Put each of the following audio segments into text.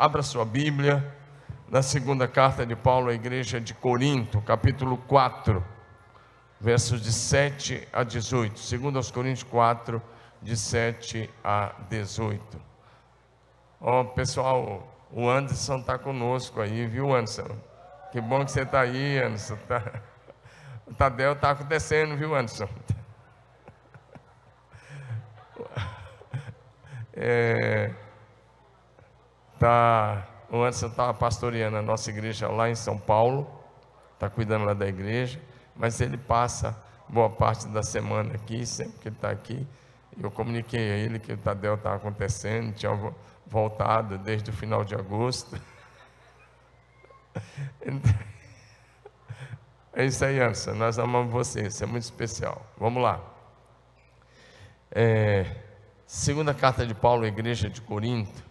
Abra sua Bíblia na segunda carta de Paulo à igreja de Corinto, capítulo 4, versos de 7 a 18. Segundo aos Coríntios 4, de 7 a 18. Ó, oh, pessoal, o Anderson está conosco aí, viu, Anderson? Que bom que você está aí, Anderson. Tá... O Tadeu está acontecendo, viu, Anderson? É, tá, o Anderson está pastoreando a nossa igreja lá em São Paulo, está cuidando lá da igreja, mas ele passa boa parte da semana aqui, sempre que ele está aqui. Eu comuniquei a ele que o Tadeu estava acontecendo, tinha voltado desde o final de agosto. É isso aí, Anderson. Nós amamos você, você é muito especial. Vamos lá. É, segunda carta de Paulo à igreja de Corinto,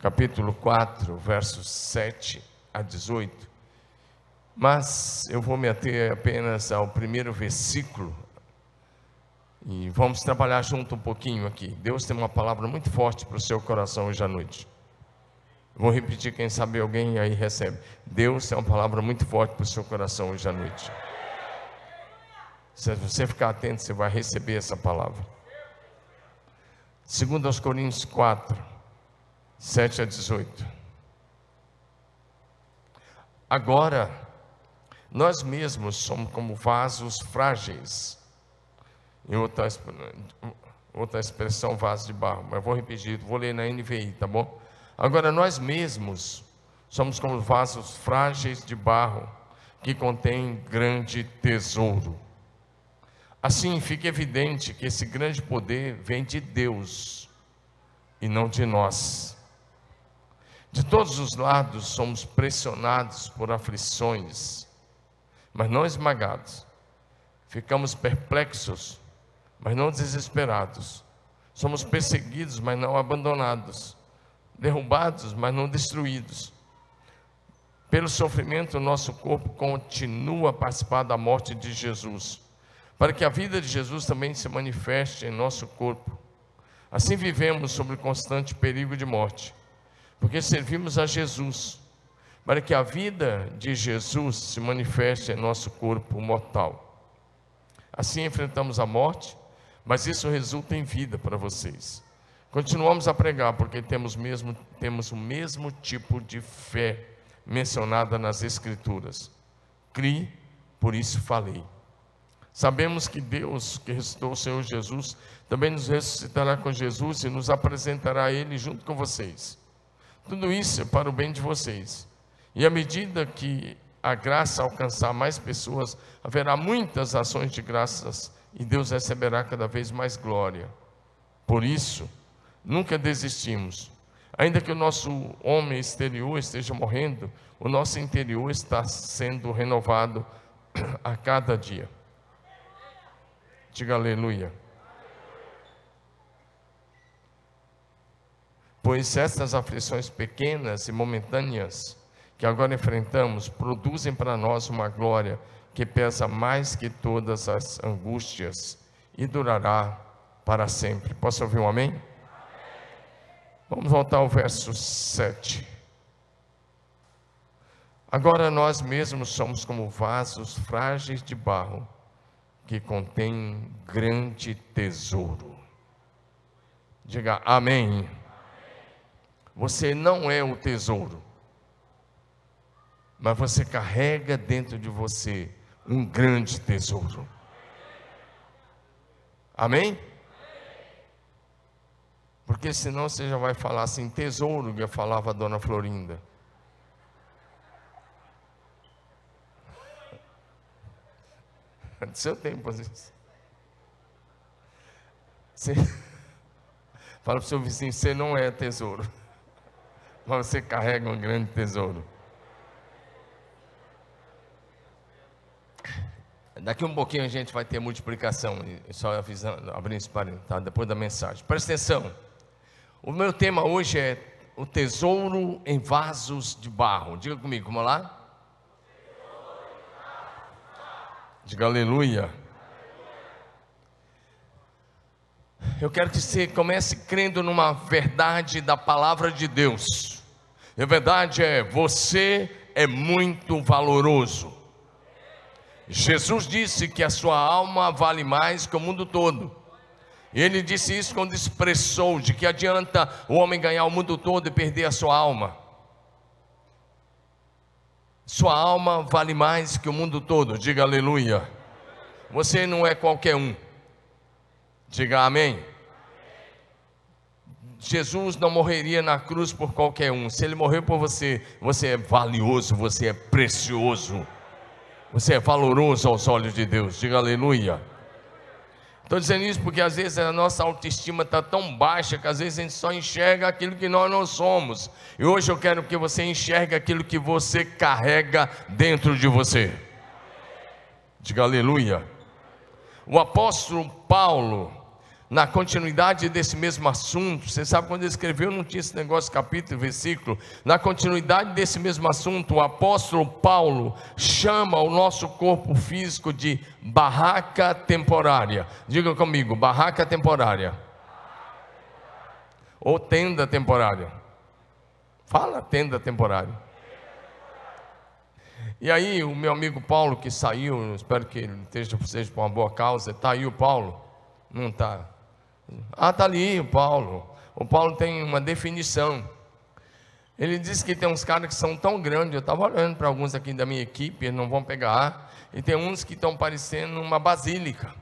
capítulo 4, versos 7 a 18. Mas eu vou me ater apenas ao primeiro versículo e vamos trabalhar junto um pouquinho aqui. Deus tem uma palavra muito forte para o seu coração hoje à noite. Vou repetir, quem sabe alguém aí recebe. Deus tem uma palavra muito forte para o seu coração hoje à noite. Se você ficar atento, você vai receber essa palavra. Segundo aos Coríntios 4, 7 a 18. Agora, nós mesmos somos como vasos frágeis. Em outra, outra expressão, vaso de barro. Mas vou repetir, vou ler na NVI, tá bom? Agora, nós mesmos somos como vasos frágeis de barro que contém grande tesouro. Assim, fica evidente que esse grande poder vem de Deus e não de nós. De todos os lados somos pressionados por aflições, mas não esmagados. Ficamos perplexos, mas não desesperados. Somos perseguidos, mas não abandonados derrubados, mas não destruídos. Pelo sofrimento, nosso corpo continua a participar da morte de Jesus, para que a vida de Jesus também se manifeste em nosso corpo. Assim vivemos sob constante perigo de morte, porque servimos a Jesus, para que a vida de Jesus se manifeste em nosso corpo mortal. Assim enfrentamos a morte, mas isso resulta em vida para vocês. Continuamos a pregar porque temos, mesmo, temos o mesmo tipo de fé mencionada nas Escrituras. Crie, por isso falei. Sabemos que Deus, que ressuscitou o Senhor Jesus, também nos ressuscitará com Jesus e nos apresentará a Ele junto com vocês. Tudo isso é para o bem de vocês. E à medida que a graça alcançar mais pessoas, haverá muitas ações de graças e Deus receberá cada vez mais glória. Por isso, Nunca desistimos. Ainda que o nosso homem exterior esteja morrendo, o nosso interior está sendo renovado a cada dia. Diga aleluia. Pois essas aflições pequenas e momentâneas que agora enfrentamos produzem para nós uma glória que pesa mais que todas as angústias e durará para sempre. Posso ouvir um amém? Vamos voltar ao verso 7. Agora nós mesmos somos como vasos frágeis de barro que contém grande tesouro. Diga amém. Você não é o tesouro, mas você carrega dentro de você um grande tesouro. Amém? Porque senão você já vai falar assim, tesouro, que falava a dona Florinda. Do seu tempo, vezes. Você... Fala para o seu vizinho, você não é tesouro. Você carrega um grande tesouro. Daqui um pouquinho a gente vai ter multiplicação, só avisando, abrindo esse parênteses, tá? depois da mensagem. Presta atenção. O meu tema hoje é o tesouro em vasos de barro. Diga comigo, vamos lá? Diga aleluia. Eu quero que você comece crendo numa verdade da palavra de Deus. A verdade é, você é muito valoroso. Jesus disse que a sua alma vale mais que o mundo todo. Ele disse isso quando expressou de que adianta o homem ganhar o mundo todo e perder a sua alma. Sua alma vale mais que o mundo todo. Diga aleluia. Você não é qualquer um. Diga amém. Jesus não morreria na cruz por qualquer um. Se ele morreu por você, você é valioso, você é precioso. Você é valoroso aos olhos de Deus. Diga aleluia. Estou dizendo isso porque às vezes a nossa autoestima está tão baixa que às vezes a gente só enxerga aquilo que nós não somos. E hoje eu quero que você enxergue aquilo que você carrega dentro de você. Diga aleluia. O apóstolo Paulo, na continuidade desse mesmo assunto, você sabe quando ele escreveu, não tinha esse negócio, capítulo e versículo. Na continuidade desse mesmo assunto, o apóstolo Paulo chama o nosso corpo físico de barraca temporária. Diga comigo, barraca temporária. Ou tenda temporária. Fala tenda temporária. E aí, o meu amigo Paulo, que saiu, espero que ele esteja, seja por uma boa causa, está aí o Paulo? Não está. Ah, está ali o Paulo. O Paulo tem uma definição. Ele diz que tem uns caras que são tão grandes, eu estava olhando para alguns aqui da minha equipe, não vão pegar, e tem uns que estão parecendo uma basílica.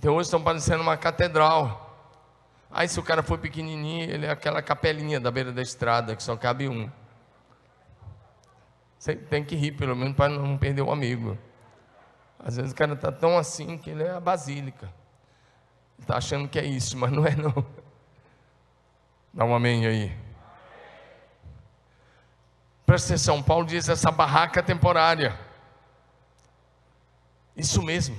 Tem outros que estão parecendo uma catedral. Aí se o cara for pequenininho, ele é aquela capelinha da beira da estrada, que só cabe um. Você tem que rir, pelo menos, para não perder o amigo. Às vezes o cara está tão assim que ele é a basílica. Está achando que é isso, mas não é não. Dá um amém aí. Presta atenção, Paulo diz essa barraca temporária. Isso mesmo.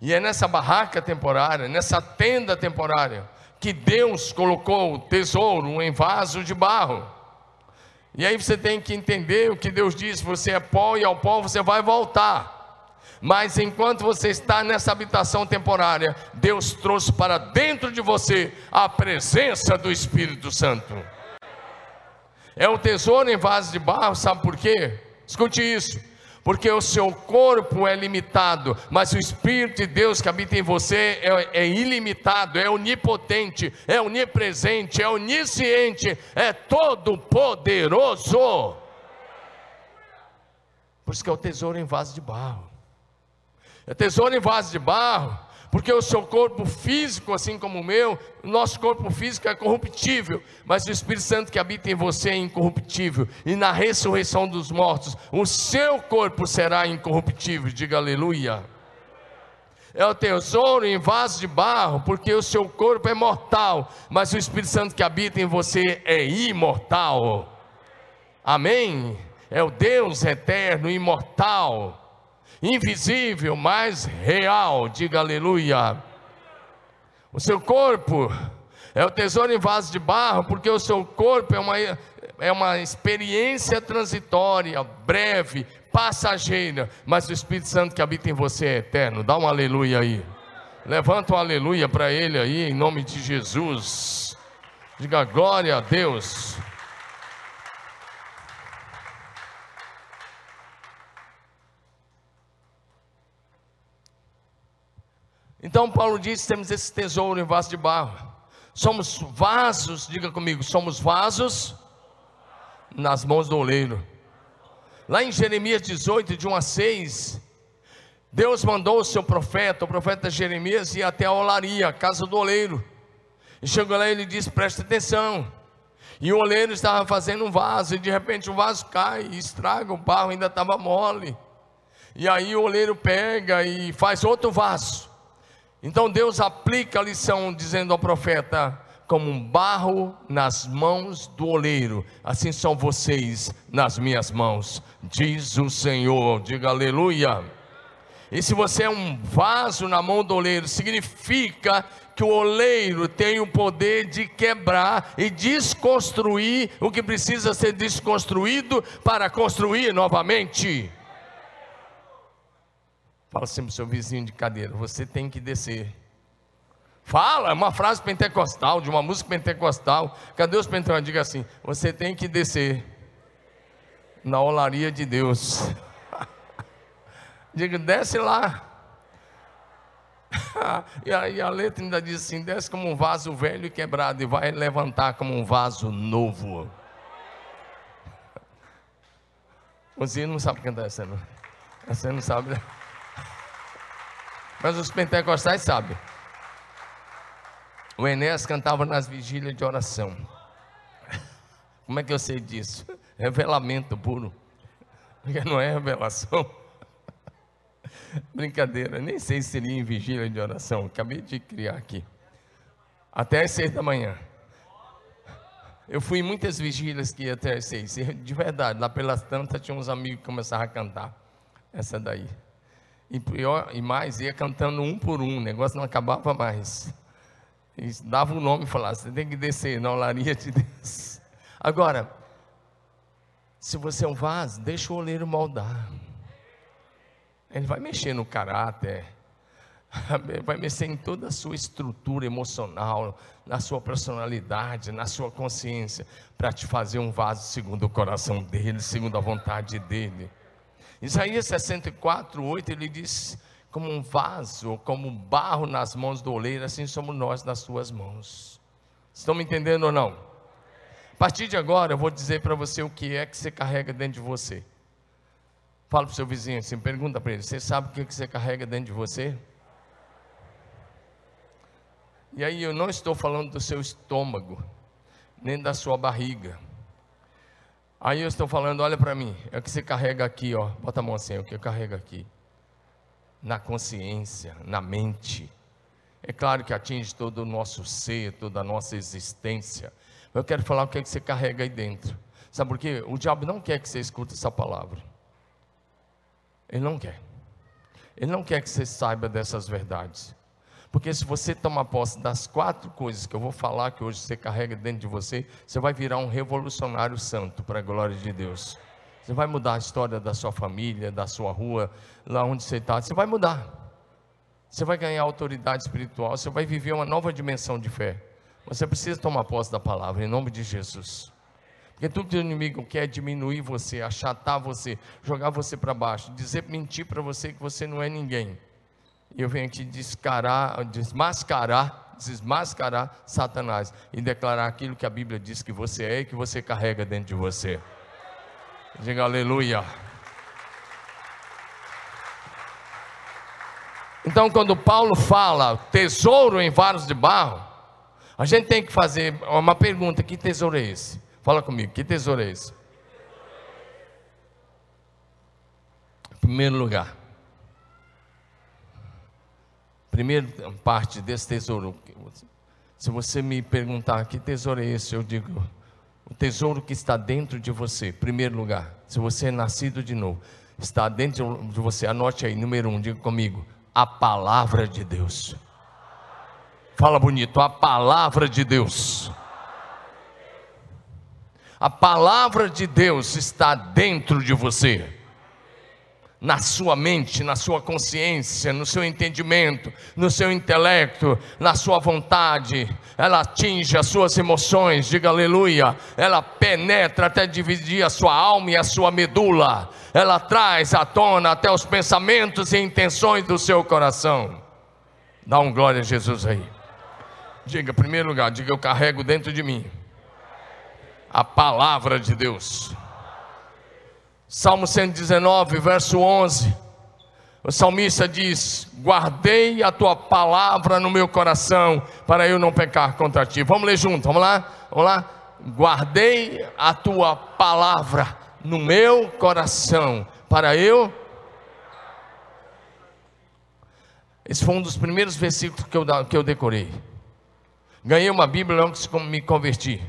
E é nessa barraca temporária, nessa tenda temporária, que Deus colocou o tesouro em vaso de barro. E aí você tem que entender o que Deus diz: você é pó e ao pó você vai voltar. Mas enquanto você está nessa habitação temporária, Deus trouxe para dentro de você a presença do Espírito Santo. É o tesouro em vaso de barro, sabe por quê? Escute isso. Porque o seu corpo é limitado, mas o Espírito de Deus que habita em você é, é ilimitado, é onipotente, é onipresente, é onisciente, é todo poderoso. Por isso que é o tesouro em vaso de barro é tesouro em vaso de barro, porque o seu corpo físico, assim como o meu, o nosso corpo físico é corruptível, mas o Espírito Santo que habita em você é incorruptível, e na ressurreição dos mortos, o seu corpo será incorruptível, diga aleluia. É o tesouro em vaso de barro, porque o seu corpo é mortal, mas o Espírito Santo que habita em você é imortal. Amém? É o Deus eterno, imortal invisível, mas real. Diga aleluia. O seu corpo é o tesouro em vaso de barro, porque o seu corpo é uma, é uma experiência transitória, breve, passageira, mas o Espírito Santo que habita em você é eterno. Dá um aleluia aí. Levanta um aleluia para ele aí, em nome de Jesus. Diga glória a Deus. Então Paulo diz: temos esse tesouro em vaso de barro. Somos vasos, diga comigo, somos vasos nas mãos do oleiro. Lá em Jeremias 18, de 1 a 6, Deus mandou o seu profeta, o profeta Jeremias, ir até a olaria, a casa do oleiro. E chegou lá e ele disse: presta atenção. E o oleiro estava fazendo um vaso, e de repente o vaso cai e estraga, o barro ainda estava mole. E aí o oleiro pega e faz outro vaso. Então Deus aplica a lição dizendo ao profeta: como um barro nas mãos do oleiro, assim são vocês nas minhas mãos, diz o Senhor. Diga aleluia. E se você é um vaso na mão do oleiro, significa que o oleiro tem o poder de quebrar e desconstruir o que precisa ser desconstruído para construir novamente. Fala assim para o seu vizinho de cadeira: você tem que descer. Fala, é uma frase pentecostal, de uma música pentecostal. Cadê os pentecostais? Diga assim: você tem que descer na olaria de Deus. Diga, desce lá. e aí a letra ainda diz assim: desce como um vaso velho e quebrado, e vai levantar como um vaso novo. Você não sabe cantar essa, não. Você não sabe. Mas os pentecostais sabem. O Enéas cantava nas vigílias de oração. Como é que eu sei disso? Revelamento puro. Porque não é revelação. Brincadeira, nem sei se seria em vigília de oração. Acabei de criar aqui. Até às seis da manhã. Eu fui em muitas vigílias que ia até às seis. De verdade, lá pelas tantas tinha uns amigos que começaram a cantar. Essa daí. E, pior, e mais, ia cantando um por um. O negócio não acabava mais. E dava o um nome e falava: você tem que descer na olaria de Deus. Agora, se você é um vaso, deixa o oleiro moldar. Ele vai mexer no caráter, vai mexer em toda a sua estrutura emocional, na sua personalidade, na sua consciência, para te fazer um vaso segundo o coração dele, segundo a vontade dele. Isaías 64, 8, ele diz: como um vaso, como um barro nas mãos do oleiro, assim somos nós nas suas mãos. Estão me entendendo ou não? A partir de agora, eu vou dizer para você o que é que você carrega dentro de você. Fala para o seu vizinho assim, pergunta para ele: Você sabe o que, é que você carrega dentro de você? E aí eu não estou falando do seu estômago, nem da sua barriga. Aí eu estou falando, olha para mim, é o que você carrega aqui, ó. Bota a mão assim, é o que eu carrego aqui na consciência, na mente. É claro que atinge todo o nosso ser, toda a nossa existência. Mas eu quero falar o que é que você carrega aí dentro. Sabe por quê? O diabo não quer que você escute essa palavra. Ele não quer. Ele não quer que você saiba dessas verdades. Porque se você tomar posse das quatro coisas que eu vou falar que hoje você carrega dentro de você, você vai virar um revolucionário santo para a glória de Deus. Você vai mudar a história da sua família, da sua rua, lá onde você está. Você vai mudar. Você vai ganhar autoridade espiritual. Você vai viver uma nova dimensão de fé. Você precisa tomar posse da palavra, em nome de Jesus. Porque tudo que o inimigo quer é diminuir você, achatar você, jogar você para baixo, dizer, mentir para você que você não é ninguém. Eu venho aqui descarar, desmascarar, desmascarar Satanás e declarar aquilo que a Bíblia diz que você é e que você carrega dentro de você. Diga aleluia. Então, quando Paulo fala tesouro em vasos de barro, a gente tem que fazer uma pergunta: que tesouro é esse? Fala comigo, que tesouro é esse? Em primeiro lugar, primeira parte desse tesouro, se você me perguntar que tesouro é esse, eu digo o tesouro que está dentro de você, primeiro lugar, se você é nascido de novo, está dentro de você, anote aí, número um, diga comigo, a palavra de Deus. Fala bonito, a palavra de Deus. A palavra de Deus está dentro de você na sua mente, na sua consciência, no seu entendimento, no seu intelecto, na sua vontade. Ela atinge as suas emoções, diga aleluia. Ela penetra até dividir a sua alma e a sua medula. Ela traz à tona até os pensamentos e intenções do seu coração. Dá um glória a Jesus aí. Diga, em primeiro lugar, diga eu carrego dentro de mim a palavra de Deus. Salmo 119, verso 11. O salmista diz: Guardei a tua palavra no meu coração, para eu não pecar contra ti. Vamos ler junto, vamos lá? Vamos lá? Guardei a tua palavra no meu coração, para eu. Esse foi um dos primeiros versículos que eu, que eu decorei. Ganhei uma Bíblia logo que me converti.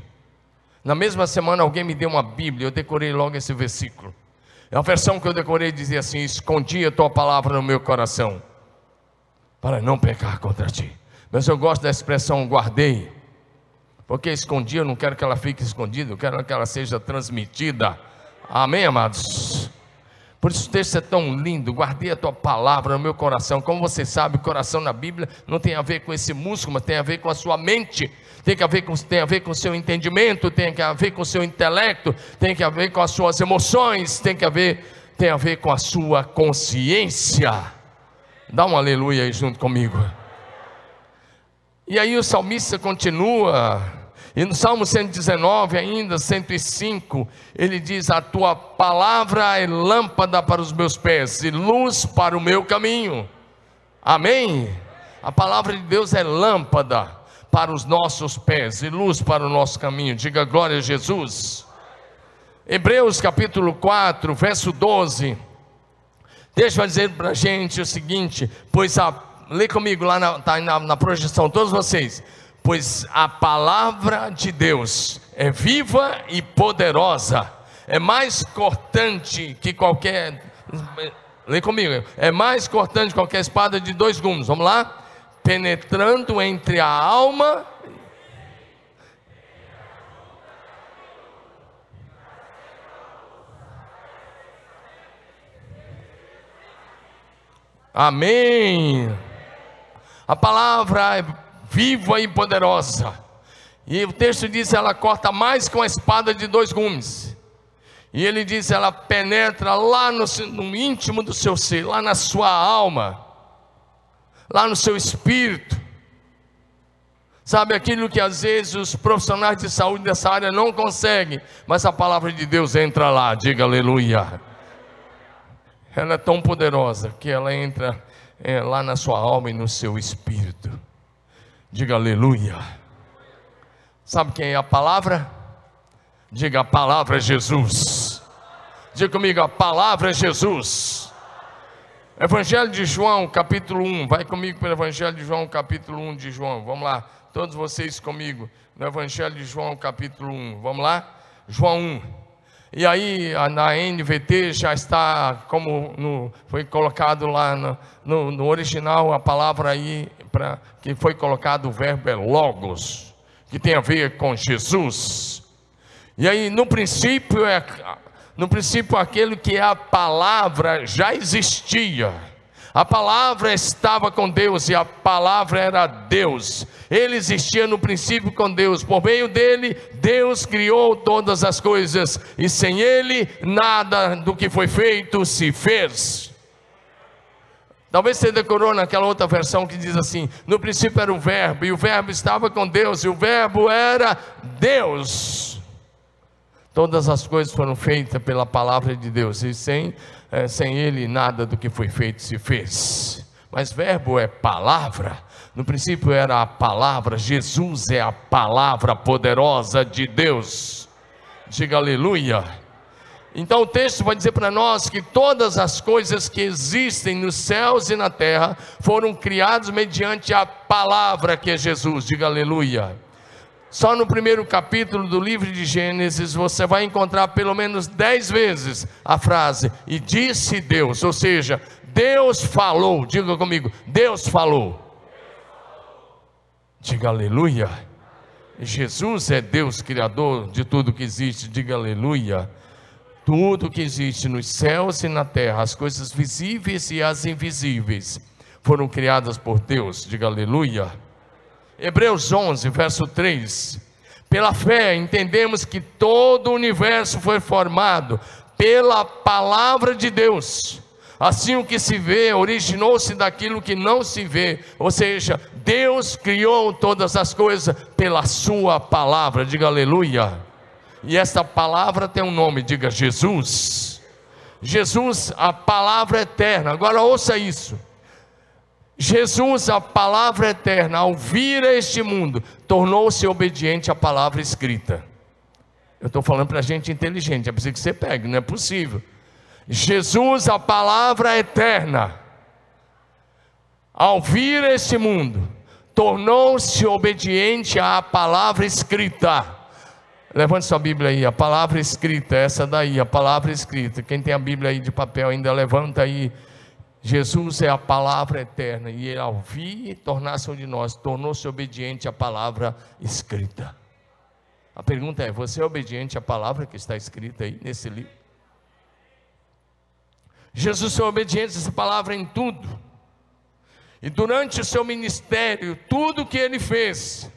Na mesma semana alguém me deu uma Bíblia, eu decorei logo esse versículo. É a versão que eu decorei dizia assim: Escondi a tua palavra no meu coração, para não pecar contra ti. Mas eu gosto da expressão guardei, porque escondi, eu não quero que ela fique escondida, eu quero que ela seja transmitida. Amém, amados? Por isso o texto é tão lindo. Guardei a tua palavra no meu coração. Como você sabe, o coração na Bíblia não tem a ver com esse músculo, mas tem a ver com a sua mente. Tem, que a ver com, tem a ver com o seu entendimento, tem a ver com o seu intelecto, tem a ver com as suas emoções, tem a ver, tem a ver com a sua consciência. Dá um aleluia aí junto comigo. E aí o salmista continua e no Salmo 119, ainda 105, ele diz: A tua palavra é lâmpada para os meus pés e luz para o meu caminho. Amém? A palavra de Deus é lâmpada para os nossos pés e luz para o nosso caminho. Diga glória a Jesus. Hebreus capítulo 4, verso 12. Deixa eu dizer para a gente o seguinte: pois a, lê comigo lá na, tá na, na projeção, todos vocês pois a palavra de Deus é viva e poderosa, é mais cortante que qualquer. Lê comigo, é mais cortante que qualquer espada de dois gumes. Vamos lá? Penetrando entre a alma. Amém. A palavra é viva e poderosa. E o texto diz: ela corta mais com a espada de dois gumes. E ele diz: ela penetra lá no, no íntimo do seu ser, lá na sua alma, lá no seu espírito. Sabe aquilo que às vezes os profissionais de saúde dessa área não conseguem, mas a palavra de Deus entra lá, diga aleluia. Ela é tão poderosa que ela entra é, lá na sua alma e no seu espírito. Diga aleluia. Sabe quem é a palavra? Diga a palavra é Jesus. Diga comigo, a palavra é Jesus. Evangelho de João, capítulo 1. Vai comigo para o Evangelho de João, capítulo 1 de João. Vamos lá. Todos vocês comigo. No Evangelho de João, capítulo 1. Vamos lá? João 1. E aí, na NVT já está, como no, foi colocado lá no, no, no, original, a palavra aí, pra, que foi colocado o verbo é logos, que tem a ver com Jesus. E aí, no princípio, é, no princípio, aquele que é a palavra já existia. A palavra estava com Deus e a palavra era Deus. Ele existia no princípio com Deus. Por meio dele, Deus criou todas as coisas e sem ele, nada do que foi feito se fez. Talvez você decorou naquela outra versão que diz assim: no princípio era o Verbo, e o Verbo estava com Deus, e o Verbo era Deus. Todas as coisas foram feitas pela palavra de Deus, e sem é, sem ele nada do que foi feito se fez. Mas verbo é palavra. No princípio era a palavra, Jesus é a palavra poderosa de Deus. Diga aleluia. Então o texto vai dizer para nós que todas as coisas que existem nos céus e na terra foram criadas mediante a palavra que é Jesus. Diga aleluia. Só no primeiro capítulo do livro de Gênesis você vai encontrar pelo menos dez vezes a frase e disse Deus, ou seja, Deus falou. Diga comigo, Deus falou. Diga aleluia. Jesus é Deus criador de tudo que existe. Diga aleluia. Tudo que existe nos céus e na terra, as coisas visíveis e as invisíveis, foram criadas por Deus. Diga aleluia. Hebreus 11, verso 3. Pela fé entendemos que todo o universo foi formado pela palavra de Deus. Assim o que se vê originou-se daquilo que não se vê, ou seja, Deus criou todas as coisas pela sua palavra. Diga aleluia. E essa palavra tem um nome, diga Jesus. Jesus, a palavra eterna. Agora ouça isso. Jesus, a palavra eterna, ao vir a este mundo, tornou-se obediente à palavra escrita. Eu estou falando para gente inteligente, é preciso que você pegue, não é possível. Jesus, a palavra eterna, ao vir a este mundo, tornou-se obediente à palavra escrita. Levante sua Bíblia aí, a palavra escrita, essa daí, a palavra escrita. Quem tem a Bíblia aí de papel ainda, levanta aí Jesus é a palavra eterna e ele, ao vir tornar-se um de nós, tornou-se obediente à palavra escrita. A pergunta é: você é obediente à palavra que está escrita aí nesse livro? Jesus foi obediente a essa palavra em tudo. E durante o seu ministério, tudo que ele fez,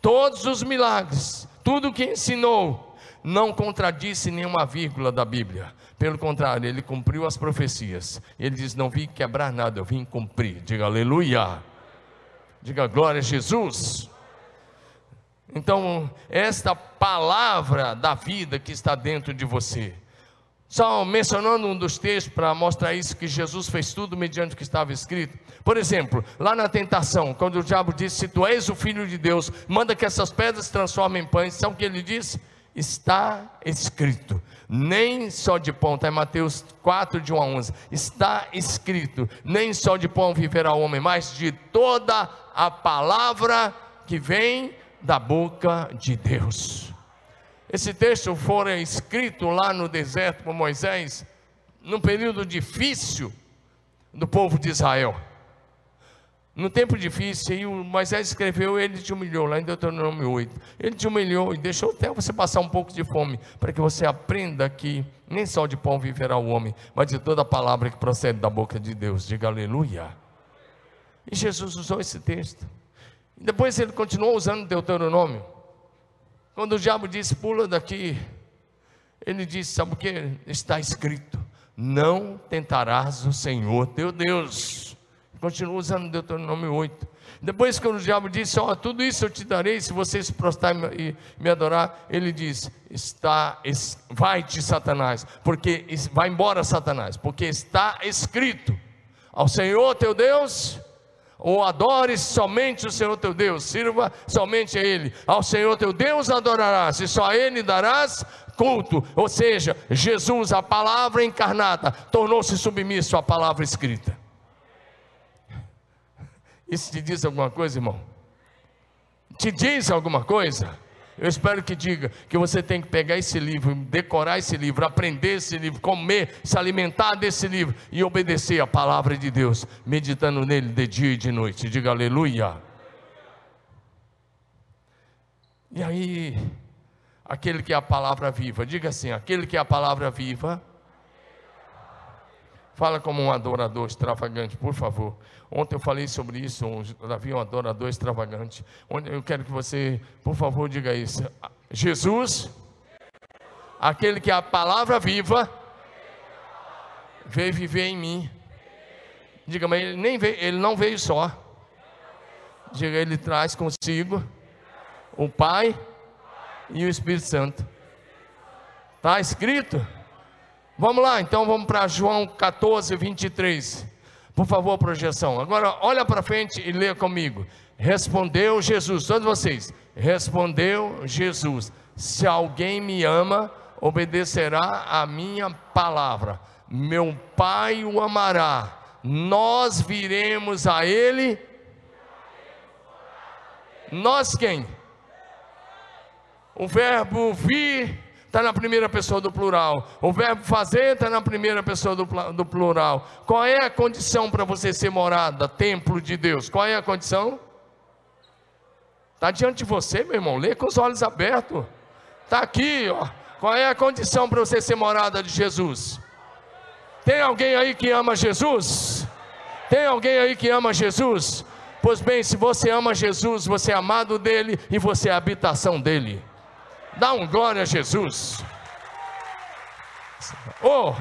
todos os milagres, tudo que ensinou, não contradisse nenhuma vírgula da Bíblia. Pelo contrário, ele cumpriu as profecias. Ele diz: Não vim quebrar nada, eu vim cumprir. Diga aleluia. Diga glória a Jesus. Então, esta palavra da vida que está dentro de você. Só mencionando um dos textos para mostrar isso, que Jesus fez tudo mediante o que estava escrito. Por exemplo, lá na tentação, quando o diabo disse: Se tu és o filho de Deus, manda que essas pedras se transformem em pães. Sabe o que ele disse? Está escrito, nem só de pão, está em Mateus 4, de 1 a 11. Está escrito, nem só de pão viverá o homem, mas de toda a palavra que vem da boca de Deus. Esse texto fora escrito lá no deserto por Moisés, num período difícil do povo de Israel. No tempo difícil, Moisés escreveu, ele te humilhou, lá em Deuteronômio 8. Ele te humilhou e deixou até você passar um pouco de fome, para que você aprenda que nem só de pão viverá o homem, mas de toda a palavra que procede da boca de Deus. Diga aleluia. E Jesus usou esse texto. Depois ele continuou usando Deuteronômio. Quando o diabo disse, pula daqui, ele disse, sabe o que? Está escrito: não tentarás o Senhor teu Deus. Continua usando Deuteronômio 8. Depois que o diabo disse, ó, oh, tudo isso eu te darei se você se prostrar e me adorar, ele diz, está, vai-te Satanás, porque, vai embora Satanás, porque está escrito, ao Senhor teu Deus ou adores somente o Senhor teu Deus, sirva somente a Ele. Ao Senhor teu Deus adorarás, e só a Ele darás culto. Ou seja, Jesus, a palavra encarnada, tornou-se submisso à palavra escrita. Isso te diz alguma coisa, irmão? Te diz alguma coisa? Eu espero que diga que você tem que pegar esse livro, decorar esse livro, aprender esse livro, comer, se alimentar desse livro e obedecer a palavra de Deus, meditando nele de dia e de noite. Diga aleluia. E aí, aquele que é a palavra viva, diga assim: aquele que é a palavra viva Fala como um adorador extravagante, por favor. Ontem eu falei sobre isso, Davi é um adorador extravagante. Eu quero que você, por favor, diga isso. Jesus, aquele que é a palavra viva, veio viver em mim. Diga, mas ele, nem veio, ele não veio só. Diga, ele traz consigo o Pai e o Espírito Santo. Está escrito? Vamos lá, então vamos para João 14, 23. Por favor, projeção. Agora, olha para frente e lê comigo. Respondeu Jesus, todos vocês. Respondeu Jesus: Se alguém me ama, obedecerá a minha palavra. Meu Pai o amará. Nós viremos a Ele. Nós quem? O verbo vir está na primeira pessoa do plural. O verbo fazer está na primeira pessoa do, do plural. Qual é a condição para você ser morada, templo de Deus? Qual é a condição? Está diante de você, meu irmão. Lê com os olhos abertos. Está aqui, ó. Qual é a condição para você ser morada de Jesus? Tem alguém aí que ama Jesus? Tem alguém aí que ama Jesus? Pois bem, se você ama Jesus, você é amado dele e você é a habitação dele. Dá um glória a Jesus. Oh,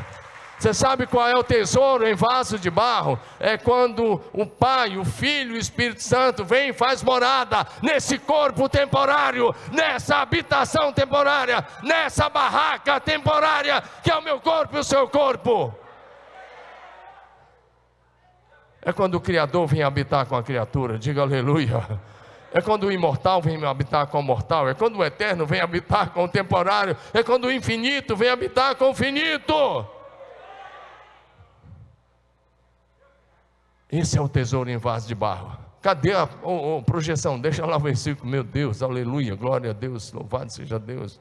você sabe qual é o tesouro em vaso de barro? É quando o Pai, o Filho o Espírito Santo vem e faz morada nesse corpo temporário, nessa habitação temporária, nessa barraca temporária que é o meu corpo e o seu corpo. É quando o Criador vem habitar com a criatura, diga aleluia. É quando o imortal vem habitar com o mortal. É quando o eterno vem habitar com o temporário. É quando o infinito vem habitar com o finito. Esse é o tesouro em vaso de barro. Cadê a oh, oh, projeção? Deixa lá o versículo. Meu Deus, aleluia, glória a Deus, louvado seja Deus.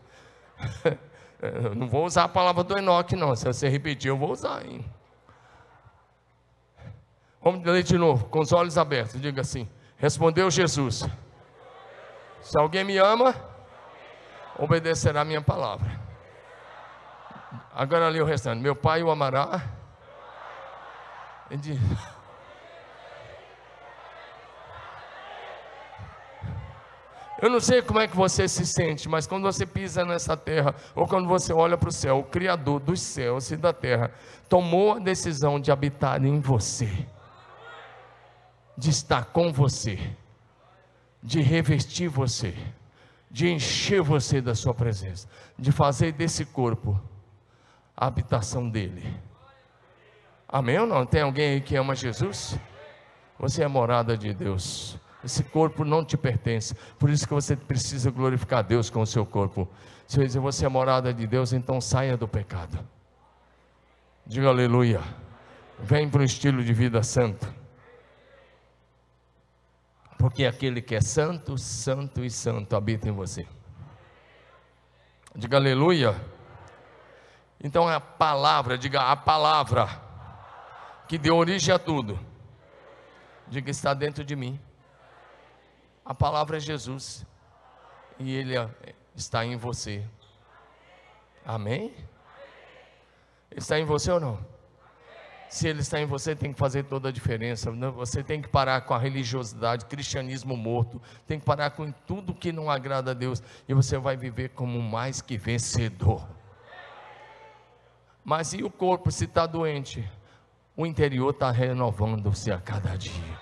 Eu não vou usar a palavra do Enoque, não. Se você repetir, eu vou usar. Hein? Vamos ler de novo, com os olhos abertos. Diga assim: Respondeu Jesus: Se alguém me ama, obedecerá a minha palavra. Agora ali o restante: Meu pai o amará. Eu não sei como é que você se sente, mas quando você pisa nessa terra, ou quando você olha para o céu, o Criador dos céus e da terra tomou a decisão de habitar em você, de estar com você, de revestir você, de encher você da sua presença, de fazer desse corpo a habitação dele. Amém ou não? Tem alguém aí que ama Jesus? Você é morada de Deus. Esse corpo não te pertence. Por isso que você precisa glorificar Deus com o seu corpo. Se você é morada de Deus, então saia do pecado. Diga aleluia. Vem para um estilo de vida santo. Porque aquele que é santo, santo e santo habita em você. Diga aleluia. Então é a palavra, diga a palavra, que deu origem a tudo. Diga está dentro de mim. A palavra é Jesus. E Ele é, está em você. Amém? Está em você ou não? Se Ele está em você, tem que fazer toda a diferença. Você tem que parar com a religiosidade, cristianismo morto. Tem que parar com tudo que não agrada a Deus. E você vai viver como mais que vencedor. Mas e o corpo, se está doente? O interior está renovando-se a cada dia.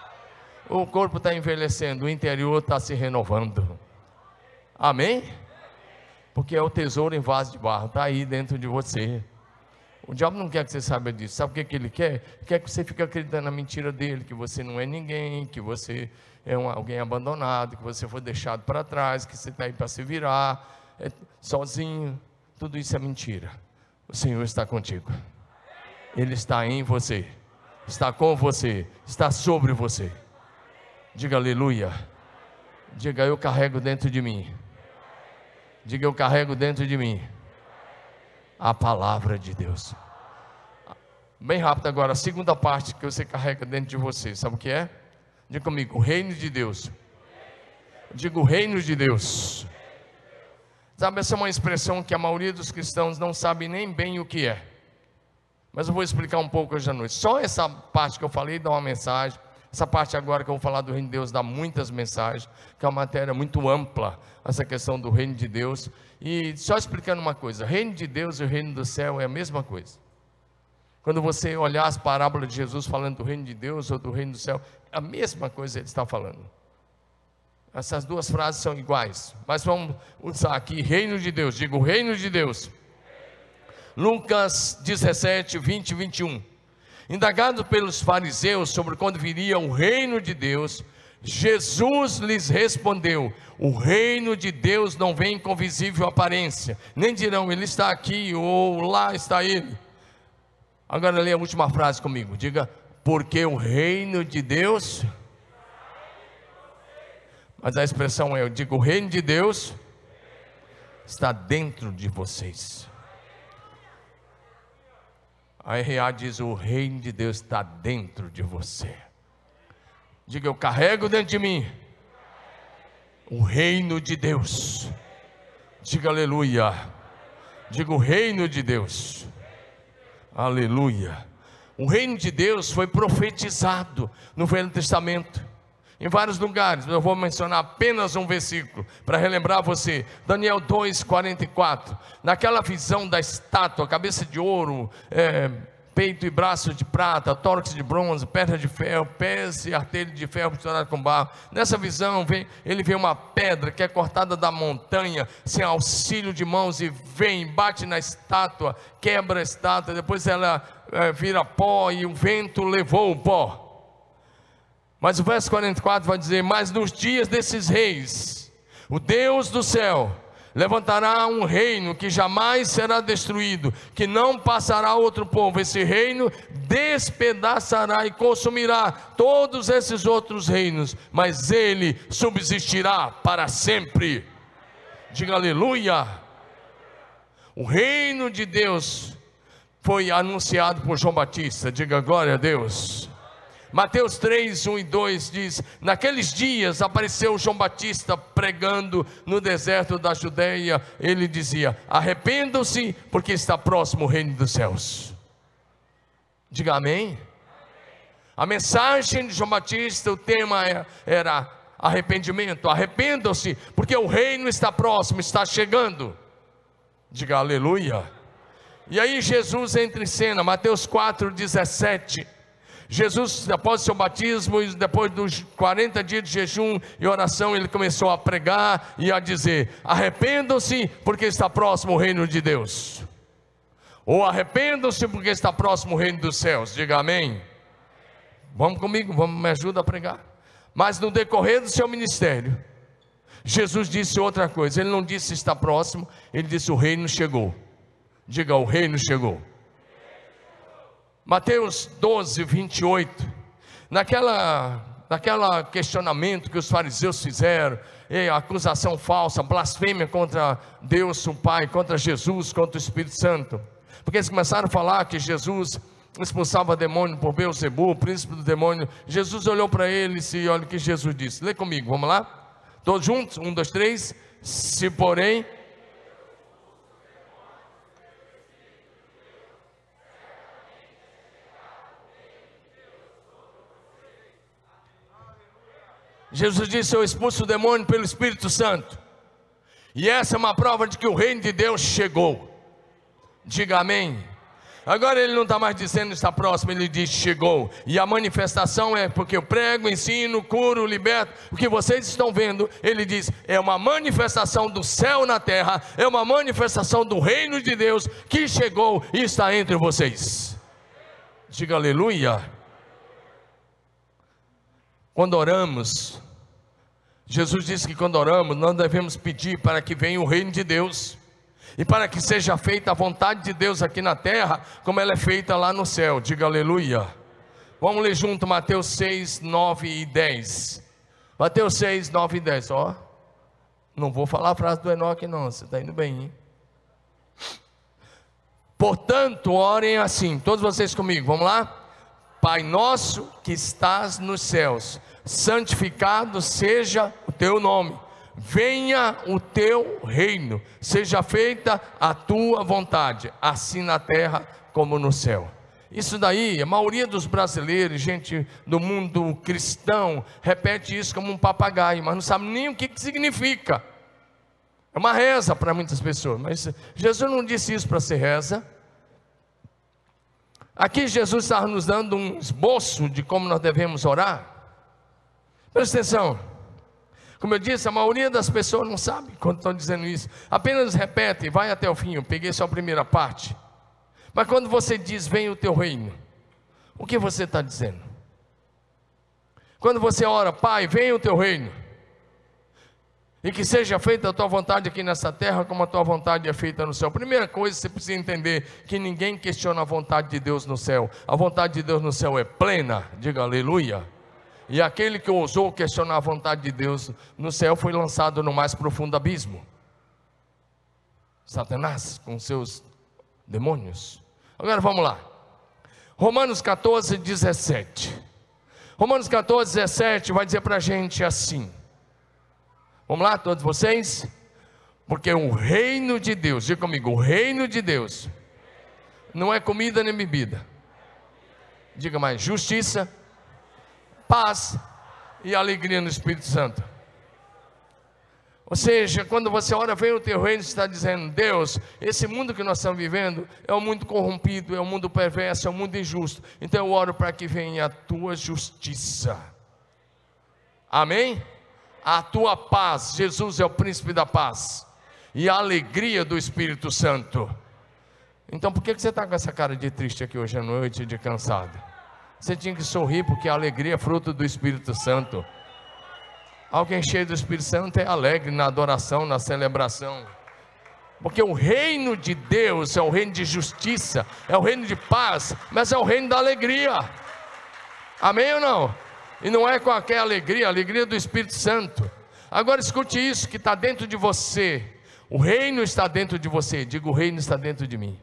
O corpo está envelhecendo, o interior está se renovando. Amém? Porque é o tesouro em vaso de barro, está aí dentro de você. O diabo não quer que você saiba disso. Sabe o que, que ele quer? Quer que você fique acreditando na mentira dele, que você não é ninguém, que você é um, alguém abandonado, que você foi deixado para trás, que você está aí para se virar, é, sozinho. Tudo isso é mentira. O Senhor está contigo. Ele está em você, está com você, está sobre você. Diga aleluia. Diga eu carrego dentro de mim. Diga eu carrego dentro de mim a palavra de Deus. Bem rápido agora, a segunda parte que você carrega dentro de você, sabe o que é? Diga comigo, o reino de Deus. Diga o reino de Deus. Sabe, essa é uma expressão que a maioria dos cristãos não sabe nem bem o que é. Mas eu vou explicar um pouco hoje à noite. Só essa parte que eu falei dá uma mensagem. Essa parte agora que eu vou falar do reino de Deus dá muitas mensagens, que é uma matéria muito ampla, essa questão do reino de Deus. E só explicando uma coisa: reino de Deus e o reino do céu é a mesma coisa. Quando você olhar as parábolas de Jesus falando do reino de Deus ou do reino do céu, é a mesma coisa ele está falando. Essas duas frases são iguais, mas vamos usar aqui reino de Deus, digo reino de Deus. Lucas 17, 20 e 21. Indagado pelos fariseus sobre quando viria o reino de Deus, Jesus lhes respondeu: O reino de Deus não vem com visível aparência, nem dirão ele está aqui ou lá está ele. Agora leia a última frase comigo, diga: Porque o reino de Deus. Mas a expressão é: eu digo, o reino de Deus está dentro de vocês. A RA diz: O reino de Deus está dentro de você. Diga, eu carrego dentro de mim o reino de Deus. Diga aleluia. Diga o reino de Deus. Aleluia. O reino de Deus foi profetizado no Velho Testamento em vários lugares. Eu vou mencionar apenas um versículo para relembrar você. Daniel 2:44. Naquela visão da estátua, cabeça de ouro, é, peito e braço de prata, tórax de bronze, perna de ferro, pés e artelho de ferro misturado com barro. Nessa visão, vem, ele vê uma pedra que é cortada da montanha, sem auxílio de mãos, e vem, bate na estátua, quebra a estátua, depois ela é, vira pó e o vento levou o pó. Mas o verso 44 vai dizer: Mas nos dias desses reis, o Deus do céu levantará um reino que jamais será destruído, que não passará outro povo. Esse reino despedaçará e consumirá todos esses outros reinos, mas ele subsistirá para sempre. Diga aleluia. O reino de Deus foi anunciado por João Batista. Diga glória a Deus. Mateus 3, 1 e 2 diz: Naqueles dias apareceu João Batista pregando no deserto da Judéia. Ele dizia: Arrependam-se, porque está próximo o reino dos céus. Diga amém. A mensagem de João Batista, o tema é, era arrependimento. Arrependam-se, porque o reino está próximo, está chegando. Diga aleluia. E aí Jesus entra em cena, Mateus 4, 17. Jesus, após seu batismo, e depois dos 40 dias de jejum e oração, ele começou a pregar e a dizer: arrependam-se, porque está próximo o reino de Deus. Ou arrependam-se, porque está próximo o reino dos céus. Diga amém. Vamos comigo, vamos, me ajuda a pregar. Mas no decorrer do seu ministério, Jesus disse outra coisa. Ele não disse está próximo, ele disse o reino chegou. Diga, o reino chegou. Mateus 12, 28. Naquela, naquela questionamento que os fariseus fizeram, acusação falsa, blasfêmia contra Deus, o Pai, contra Jesus, contra o Espírito Santo. Porque eles começaram a falar que Jesus expulsava demônio por Beuzebu, o príncipe do demônio. Jesus olhou para eles e olha o que Jesus disse. Lê comigo, vamos lá? Todos juntos? Um, dois, três. Se porém. Jesus disse: Eu expulso o demônio pelo Espírito Santo. E essa é uma prova de que o reino de Deus chegou. Diga amém. Agora ele não está mais dizendo está próximo, ele diz chegou. E a manifestação é porque eu prego, ensino, curo, liberto. O que vocês estão vendo, ele diz, é uma manifestação do céu na terra, é uma manifestação do reino de Deus que chegou e está entre vocês. Diga aleluia. Quando oramos, Jesus disse que quando oramos, nós devemos pedir para que venha o reino de Deus e para que seja feita a vontade de Deus aqui na terra, como ela é feita lá no céu. Diga aleluia. Vamos ler junto Mateus 6, 9 e 10. Mateus 6, 9 e 10. Ó, não vou falar a frase do Enoque, não. Você está indo bem, hein? Portanto, orem assim, todos vocês comigo, vamos lá? Pai nosso que estás nos céus, santificado seja o teu nome venha o teu reino, seja feita a tua vontade, assim na terra como no céu. Isso daí, a maioria dos brasileiros, gente do mundo cristão, repete isso como um papagaio, mas não sabe nem o que, que significa. É uma reza para muitas pessoas, mas Jesus não disse isso para ser reza. Aqui Jesus está nos dando um esboço de como nós devemos orar. Presta atenção. Como eu disse, a maioria das pessoas não sabe quando estão dizendo isso. Apenas repete, vai até o fim. Eu peguei só a primeira parte. Mas quando você diz, vem o teu reino, o que você está dizendo? Quando você ora, Pai, vem o teu reino. E que seja feita a tua vontade aqui nessa terra, como a tua vontade é feita no céu. Primeira coisa, você precisa entender que ninguém questiona a vontade de Deus no céu. A vontade de Deus no céu é plena. Diga aleluia. E aquele que ousou questionar a vontade de Deus no céu foi lançado no mais profundo abismo. Satanás com seus demônios. Agora vamos lá. Romanos 14, 17. Romanos 14, 17 vai dizer para a gente assim. Vamos lá, todos vocês? Porque o reino de Deus, diga comigo, o reino de Deus não é comida nem bebida. Diga mais, justiça, paz e alegria no Espírito Santo. Ou seja, quando você ora, vem o teu reino, está dizendo, Deus, esse mundo que nós estamos vivendo é um mundo corrompido, é um mundo perverso, é um mundo injusto. Então eu oro para que venha a tua justiça. Amém? A tua paz. Jesus é o príncipe da paz. E a alegria do Espírito Santo. Então por que você está com essa cara de triste aqui hoje à noite, de cansado? Você tinha que sorrir porque a alegria é fruto do Espírito Santo. Alguém cheio do Espírito Santo é alegre na adoração, na celebração. Porque o reino de Deus é o reino de justiça, é o reino de paz, mas é o reino da alegria. Amém ou não? E não é qualquer alegria, a alegria do Espírito Santo. Agora escute isso que está dentro de você. O reino está dentro de você. Diga, o reino está dentro de mim.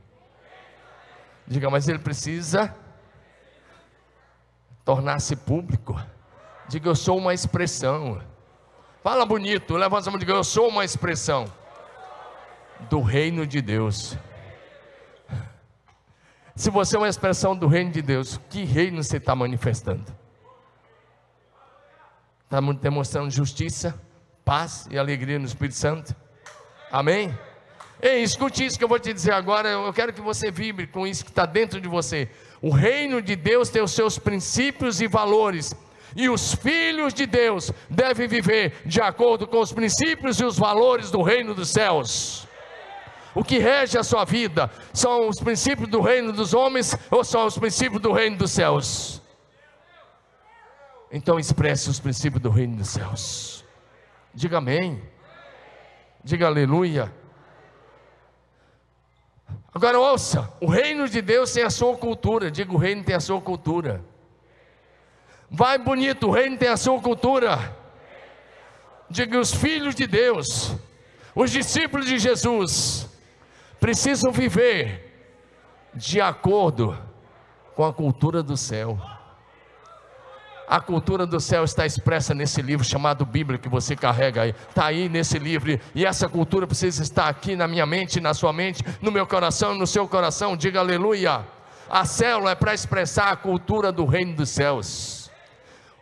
Diga, mas ele precisa tornar-se público. Diga, eu sou uma expressão. Fala bonito, levanta a mão e diga, eu sou uma expressão do reino de Deus. Se você é uma expressão do reino de Deus, que reino você está manifestando? Está demonstrando justiça, paz e alegria no Espírito Santo? Amém? Ei, escute isso que eu vou te dizer agora. Eu quero que você vibre com isso que está dentro de você. O reino de Deus tem os seus princípios e valores. E os filhos de Deus devem viver de acordo com os princípios e os valores do reino dos céus. O que rege a sua vida são os princípios do reino dos homens ou são os princípios do reino dos céus? Então expresse os princípios do reino dos céus. Diga amém. Diga aleluia. Agora ouça: o reino de Deus tem a sua cultura. Diga o reino tem a sua cultura. Vai bonito, o reino tem a sua cultura. Diga os filhos de Deus, os discípulos de Jesus, precisam viver de acordo com a cultura do céu. A cultura do céu está expressa nesse livro chamado Bíblia que você carrega aí. Está aí nesse livro. E essa cultura precisa estar aqui na minha mente, na sua mente, no meu coração, no seu coração. Diga aleluia. A célula é para expressar a cultura do reino dos céus.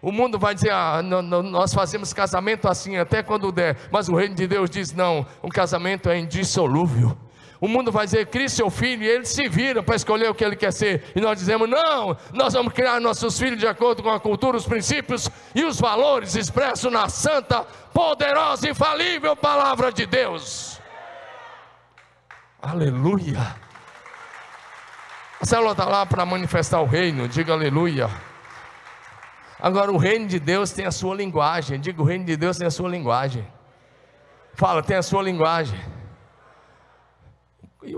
O mundo vai dizer, ah, nós fazemos casamento assim até quando der, mas o reino de Deus diz: não, o casamento é indissolúvel. O mundo vai dizer, crie seu filho, e ele se vira para escolher o que ele quer ser. E nós dizemos, não, nós vamos criar nossos filhos de acordo com a cultura, os princípios e os valores expressos na santa, poderosa e infalível palavra de Deus. Aleluia. A célula está lá para manifestar o reino, diga aleluia. Agora, o reino de Deus tem a sua linguagem. Diga, o reino de Deus tem a sua linguagem. Fala, tem a sua linguagem.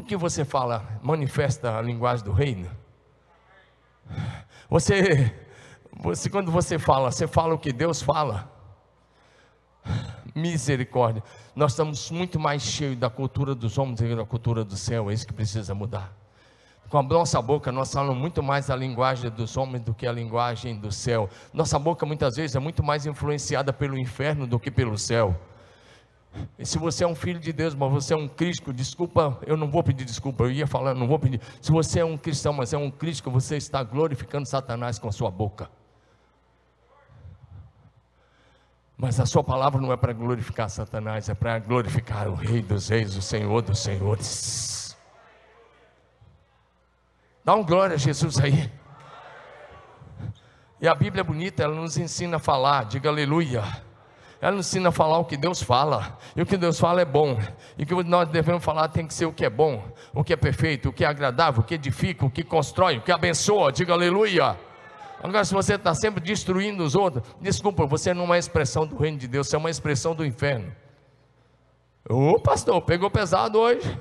E o que você fala manifesta a linguagem do reino? Você, você quando você fala, você fala o que Deus fala. Misericórdia. Nós estamos muito mais cheios da cultura dos homens do que da cultura do céu. É isso que precisa mudar. Com a nossa boca, nós falamos muito mais a linguagem dos homens do que a linguagem do céu. Nossa boca, muitas vezes, é muito mais influenciada pelo inferno do que pelo céu. E se você é um filho de Deus, mas você é um crítico, desculpa, eu não vou pedir desculpa, eu ia falar, não vou pedir. Se você é um cristão, mas é um crítico, você está glorificando Satanás com a sua boca. Mas a sua palavra não é para glorificar Satanás, é para glorificar o Rei dos Reis, o Senhor dos Senhores. Dá um glória a Jesus aí. E a Bíblia é bonita, ela nos ensina a falar, diga aleluia. Ela ensina a falar o que Deus fala. E o que Deus fala é bom. E o que nós devemos falar tem que ser o que é bom, o que é perfeito, o que é agradável, o que edifica, o que constrói, o que abençoa. Diga aleluia. Agora, se você está sempre destruindo os outros, desculpa, você não é uma expressão do reino de Deus, você é uma expressão do inferno. Ô pastor, pegou pesado hoje.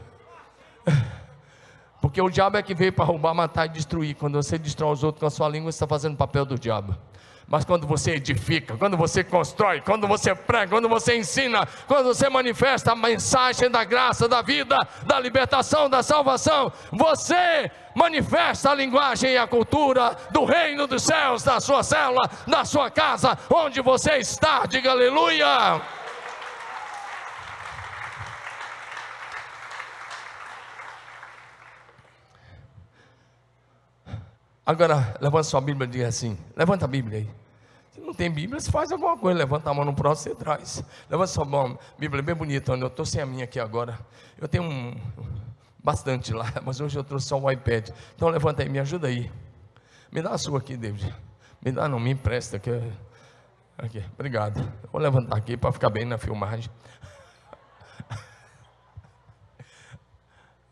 Porque o diabo é que veio para roubar, matar e destruir. Quando você destrói os outros com a sua língua, você está fazendo o papel do diabo. Mas quando você edifica, quando você constrói, quando você prega, quando você ensina, quando você manifesta a mensagem da graça, da vida, da libertação, da salvação, você manifesta a linguagem e a cultura do reino dos céus, da sua célula, da sua casa, onde você está. Diga aleluia. Agora, levanta sua Bíblia e diga assim: levanta a Bíblia aí. Se não tem Bíblia, você faz alguma coisa, levanta a mão no próximo, você traz. Levanta sua mão, Bíblia bem bonita, eu estou sem a minha aqui agora. Eu tenho um, bastante lá, mas hoje eu trouxe só um iPad. Então levanta aí, me ajuda aí. Me dá a sua aqui, David. Me dá, não, me empresta. Aqui, aqui obrigado. Vou levantar aqui para ficar bem na filmagem.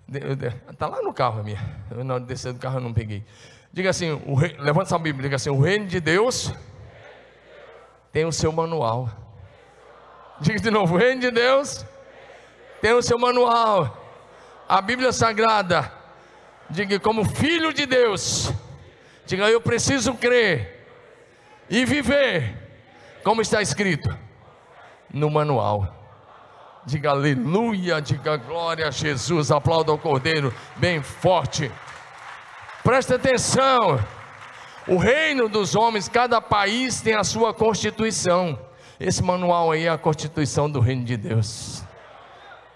Está lá no carro a minha. Eu, na hora de descer do carro eu não peguei. Diga assim, o rei, levanta essa Bíblia, diga assim, o reino de Deus tem o seu manual. Diga de novo, o reino de Deus tem o seu manual. A Bíblia Sagrada, diga como filho de Deus, diga eu preciso crer e viver como está escrito no manual. Diga aleluia, diga glória a Jesus, aplauda o Cordeiro bem forte. Presta atenção. O reino dos homens, cada país tem a sua constituição. Esse manual aí é a constituição do reino de Deus.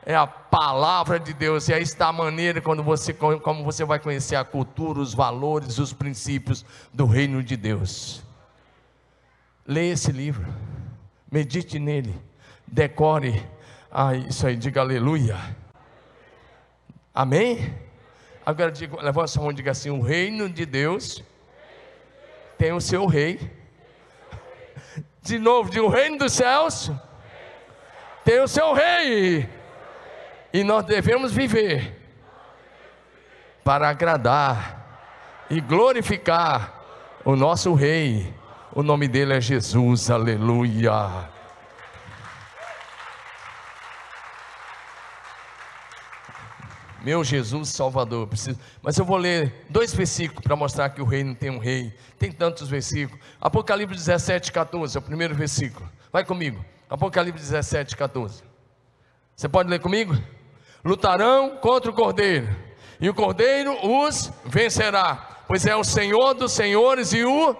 é a palavra de Deus, e aí está a maneira quando você, como você vai conhecer a cultura, os valores, os princípios do reino de Deus. Leia esse livro, medite nele, decore ah, isso aí, diga aleluia. Amém? Agora diga, levanta sua mão e diga assim: o reino de Deus tem o seu rei. De novo, de o reino dos céus tem o seu rei. E nós devemos viver para agradar e glorificar o nosso rei. O nome dele é Jesus, aleluia. Meu Jesus Salvador, preciso. Mas eu vou ler dois versículos para mostrar que o reino tem um rei. Tem tantos versículos. Apocalipse 17, 14, é o primeiro versículo. Vai comigo. Apocalipse 17, 14. Você pode ler comigo? lutarão contra o cordeiro, e o cordeiro os vencerá, pois é o Senhor dos senhores e o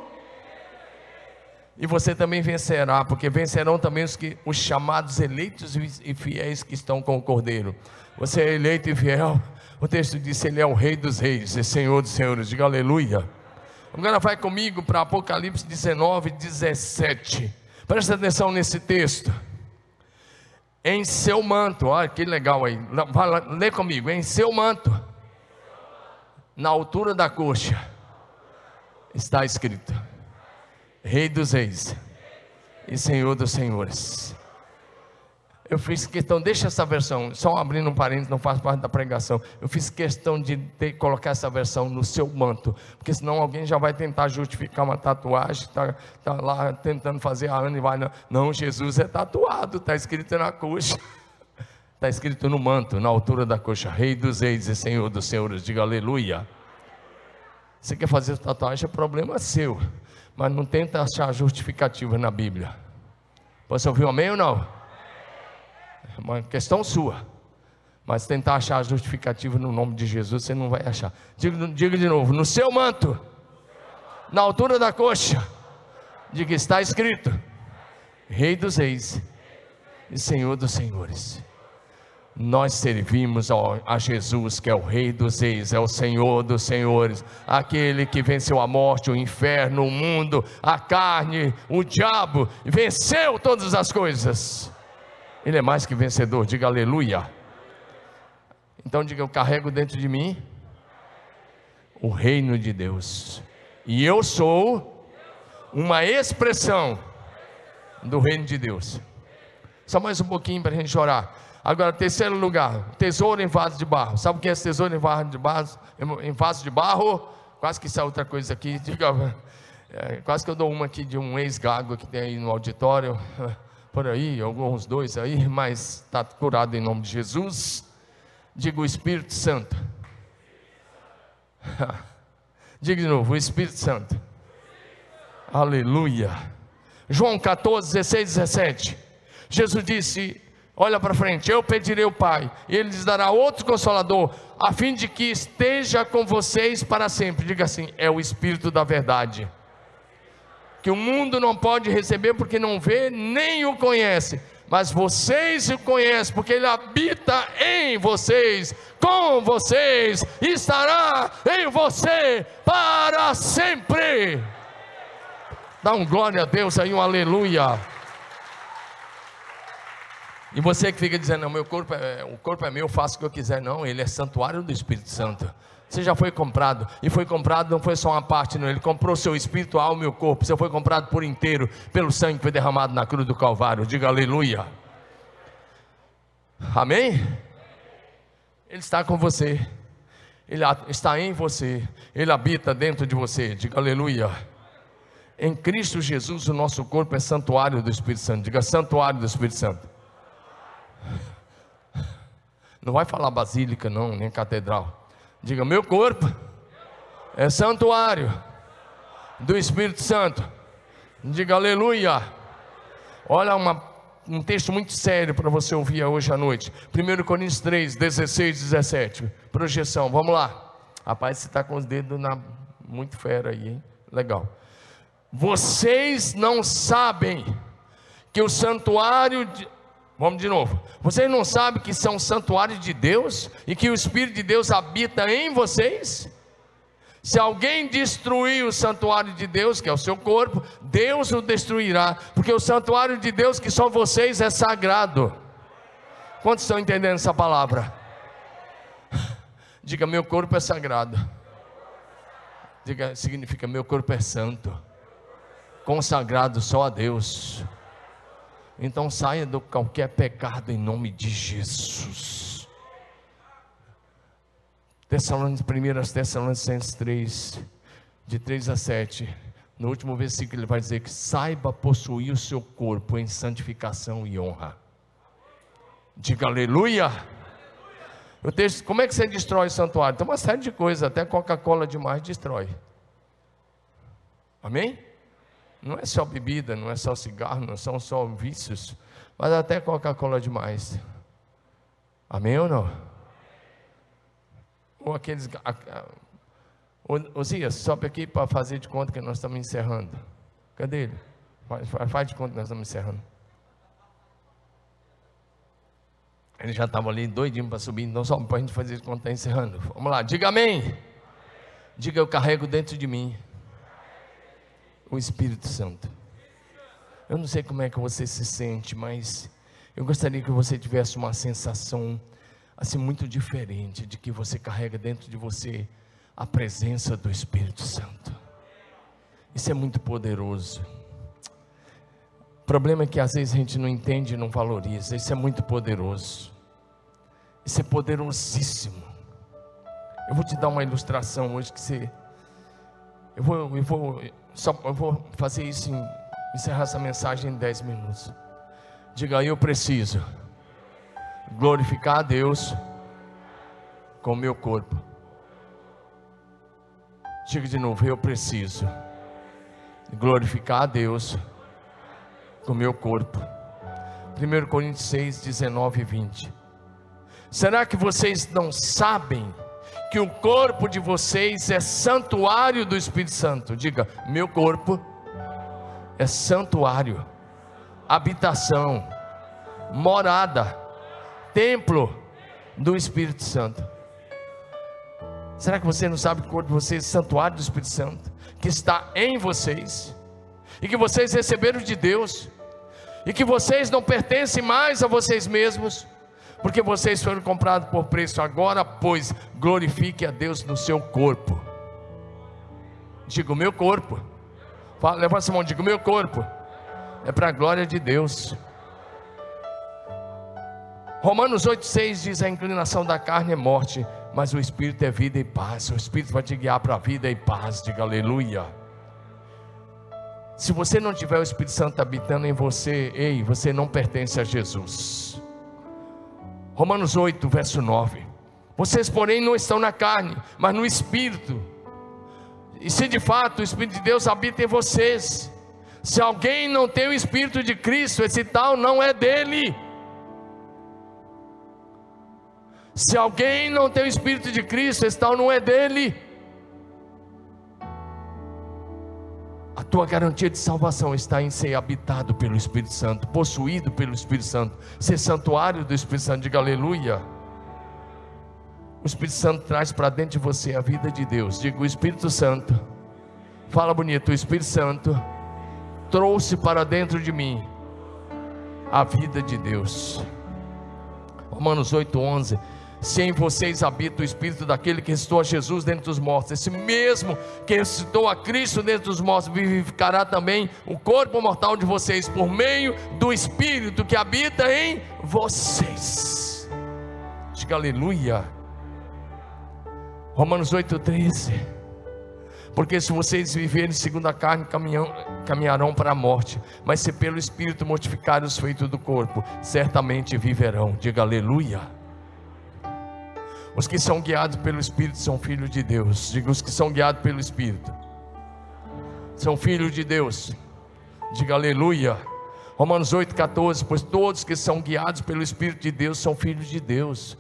e você também vencerá, porque vencerão também os, que, os chamados eleitos e fiéis que estão com o Cordeiro. Você é eleito e fiel. O texto diz: Ele é o Rei dos Reis e Senhor dos Senhores. Diga aleluia. Agora vai comigo para Apocalipse 19, 17. Presta atenção nesse texto em seu manto, olha que legal aí, lê comigo, em seu manto, na altura da coxa, está escrito: Rei dos Reis e Senhor dos Senhores. Eu fiz questão, deixa essa versão, só abrindo um parênteses, não faz parte da pregação. Eu fiz questão de ter, colocar essa versão no seu manto, porque senão alguém já vai tentar justificar uma tatuagem, está tá lá tentando fazer a Ana e vai. Não, não Jesus é tatuado, está escrito na coxa, está escrito no manto, na altura da coxa, Rei dos Reis e Senhor dos Senhores, diga aleluia. Você quer fazer tatuagem, é problema seu, mas não tenta achar justificativa na Bíblia. Você ouviu amém ou não? É uma questão sua. Mas tentar achar justificativa no nome de Jesus, você não vai achar. Diga, diga de novo: no seu manto, na altura da coxa, diga: está escrito: Rei dos Reis e Senhor dos Senhores. Nós servimos a Jesus, que é o Rei dos Reis, é o Senhor dos Senhores, aquele que venceu a morte, o inferno, o mundo, a carne, o diabo, venceu todas as coisas ele é mais que vencedor, diga aleluia. Então diga: Eu carrego dentro de mim o reino de Deus, e eu sou uma expressão do reino de Deus. Só mais um pouquinho para a gente chorar. Agora, terceiro lugar, tesouro em vaso de barro. Sabe o que é tesouro em vaso de barro? Em vaso de barro? Quase que sai outra coisa aqui. Diga, é, quase que eu dou uma aqui de um ex-gago que tem aí no auditório por aí, alguns dois aí, mas está curado em nome de Jesus. Diga o Espírito Santo. Diga de novo, o Espírito Santo. Aleluia. João 14, 16, 17. Jesus disse: Olha para frente, eu pedirei ao Pai, e Ele lhes dará outro consolador, a fim de que esteja com vocês para sempre. Diga assim: é o Espírito da Verdade que o mundo não pode receber porque não vê nem o conhece. Mas vocês o conhecem, porque Ele habita em vocês, com vocês, estará em você para sempre. Dá um glória a Deus aí, um aleluia. E você que fica dizendo, não, meu corpo é, o corpo é meu, faço o que eu quiser. Não, ele é santuário do Espírito Santo. Você já foi comprado. E foi comprado não foi só uma parte, não. Ele comprou seu espírito, alma e o corpo. Você foi comprado por inteiro pelo sangue que foi derramado na cruz do Calvário. Diga aleluia. Amém? Ele está com você. Ele está em você. Ele habita dentro de você. Diga aleluia. Em Cristo Jesus, o nosso corpo é santuário do Espírito Santo. Diga santuário do Espírito Santo. Não vai falar basílica, não, nem catedral. Diga: meu corpo é santuário do Espírito Santo. Diga aleluia. Olha uma, um texto muito sério para você ouvir hoje à noite. 1 Coríntios 3, 16, 17. Projeção, vamos lá. Rapaz, você está com os dedos na, muito fera aí, hein? Legal. Vocês não sabem que o santuário de, Vamos de novo. Vocês não sabem que são santuário de Deus e que o Espírito de Deus habita em vocês? Se alguém destruir o santuário de Deus, que é o seu corpo, Deus o destruirá, porque o santuário de Deus, que são vocês, é sagrado. Quantos estão entendendo essa palavra? Diga, meu corpo é sagrado. Diga, significa, meu corpo é santo, consagrado só a Deus. Então saia de qualquer pecado em nome de Jesus. Tessalonicenses, 1 Tessalonicenses 3, de 3 a 7. No último versículo ele vai dizer que saiba possuir o seu corpo em santificação e honra. Diga aleluia. O texto, como é que você destrói o santuário? Tem uma série de coisas, até Coca-Cola demais destrói. Amém? Não é só bebida, não é só cigarro, não são só vícios, mas até Coca-Cola demais. Amém ou não? Ou aqueles. Osias, sobe aqui para fazer de conta que nós estamos encerrando. Cadê ele? Faz, faz de conta que nós estamos encerrando. Ele já estava ali doidinho para subir, então só para a gente fazer de conta que está encerrando. Vamos lá, diga amém. Diga eu carrego dentro de mim o Espírito Santo. Eu não sei como é que você se sente, mas eu gostaria que você tivesse uma sensação assim muito diferente de que você carrega dentro de você a presença do Espírito Santo. Isso é muito poderoso. O problema é que às vezes a gente não entende e não valoriza. Isso é muito poderoso. Isso é poderosíssimo. Eu vou te dar uma ilustração hoje que você. Eu vou, eu vou só, eu vou fazer isso em encerrar essa mensagem em 10 minutos. Diga eu preciso glorificar a Deus com o meu corpo. Diga de novo, eu preciso glorificar a Deus com o meu corpo. 1 Coríntios 6, 19 e 20. Será que vocês não sabem que o corpo de vocês é santuário do Espírito Santo. Diga, meu corpo é santuário, habitação, morada, templo do Espírito Santo. Será que você não sabe que o corpo de vocês é santuário do Espírito Santo, que está em vocês, e que vocês receberam de Deus, e que vocês não pertencem mais a vocês mesmos, porque vocês foram comprados por preço agora, pois glorifique a Deus no seu corpo. Diga o meu corpo. Levanta a mão, diga o meu corpo. É para a glória de Deus. Romanos 8,6 diz: a inclinação da carne é morte, mas o Espírito é vida e paz. O Espírito vai te guiar para a vida e paz. Diga aleluia. Se você não tiver o Espírito Santo habitando em você, ei, você não pertence a Jesus. Romanos 8, verso 9. Vocês, porém, não estão na carne, mas no Espírito. E se de fato o Espírito de Deus habita em vocês, se alguém não tem o Espírito de Cristo, esse tal não é dele. Se alguém não tem o Espírito de Cristo, esse tal não é dele. Tua garantia de salvação está em ser habitado pelo Espírito Santo, possuído pelo Espírito Santo, ser santuário do Espírito Santo. Diga aleluia. O Espírito Santo traz para dentro de você a vida de Deus. Diga o Espírito Santo. Fala bonito, o Espírito Santo trouxe para dentro de mim a vida de Deus. Romanos 8:11 se em vocês habita o Espírito daquele que ressuscitou a Jesus dentre os mortos, esse mesmo que ressuscitou a Cristo dentre os mortos, vivificará também o corpo mortal de vocês, por meio do Espírito que habita em vocês. Diga aleluia. Romanos 8,13. Porque se vocês viverem segundo a carne, caminharão para a morte. Mas se pelo Espírito mortificarem os feitos do corpo, certamente viverão. Diga aleluia. Os que são guiados pelo Espírito são filhos de Deus. Diga os que são guiados pelo Espírito. São filhos de Deus. Diga aleluia. Romanos 8,14. Pois todos que são guiados pelo Espírito de Deus são filhos de Deus.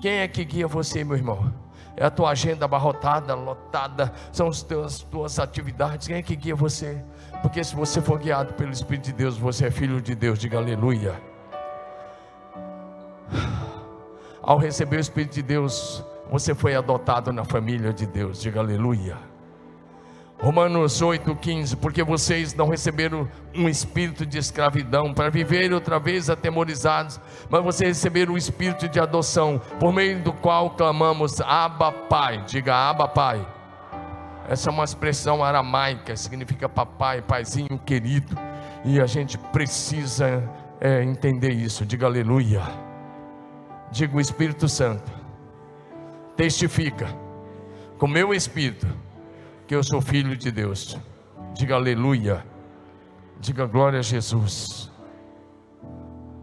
Quem é que guia você, meu irmão? É a tua agenda abarrotada, lotada, são as tuas, tuas atividades. Quem é que guia você? Porque se você for guiado pelo Espírito de Deus, você é filho de Deus. Diga aleluia. Ao receber o Espírito de Deus, você foi adotado na família de Deus. Diga aleluia. Romanos 8,15, porque vocês não receberam um espírito de escravidão para viver outra vez atemorizados, mas vocês receberam o espírito de adoção, por meio do qual clamamos Abba Pai, diga Abba Pai. Essa é uma expressão aramaica, significa papai, paizinho querido, e a gente precisa é, entender isso, diga aleluia. Diga o Espírito Santo, testifica com meu espírito que eu sou filho de Deus. Diga aleluia. Diga glória a Jesus.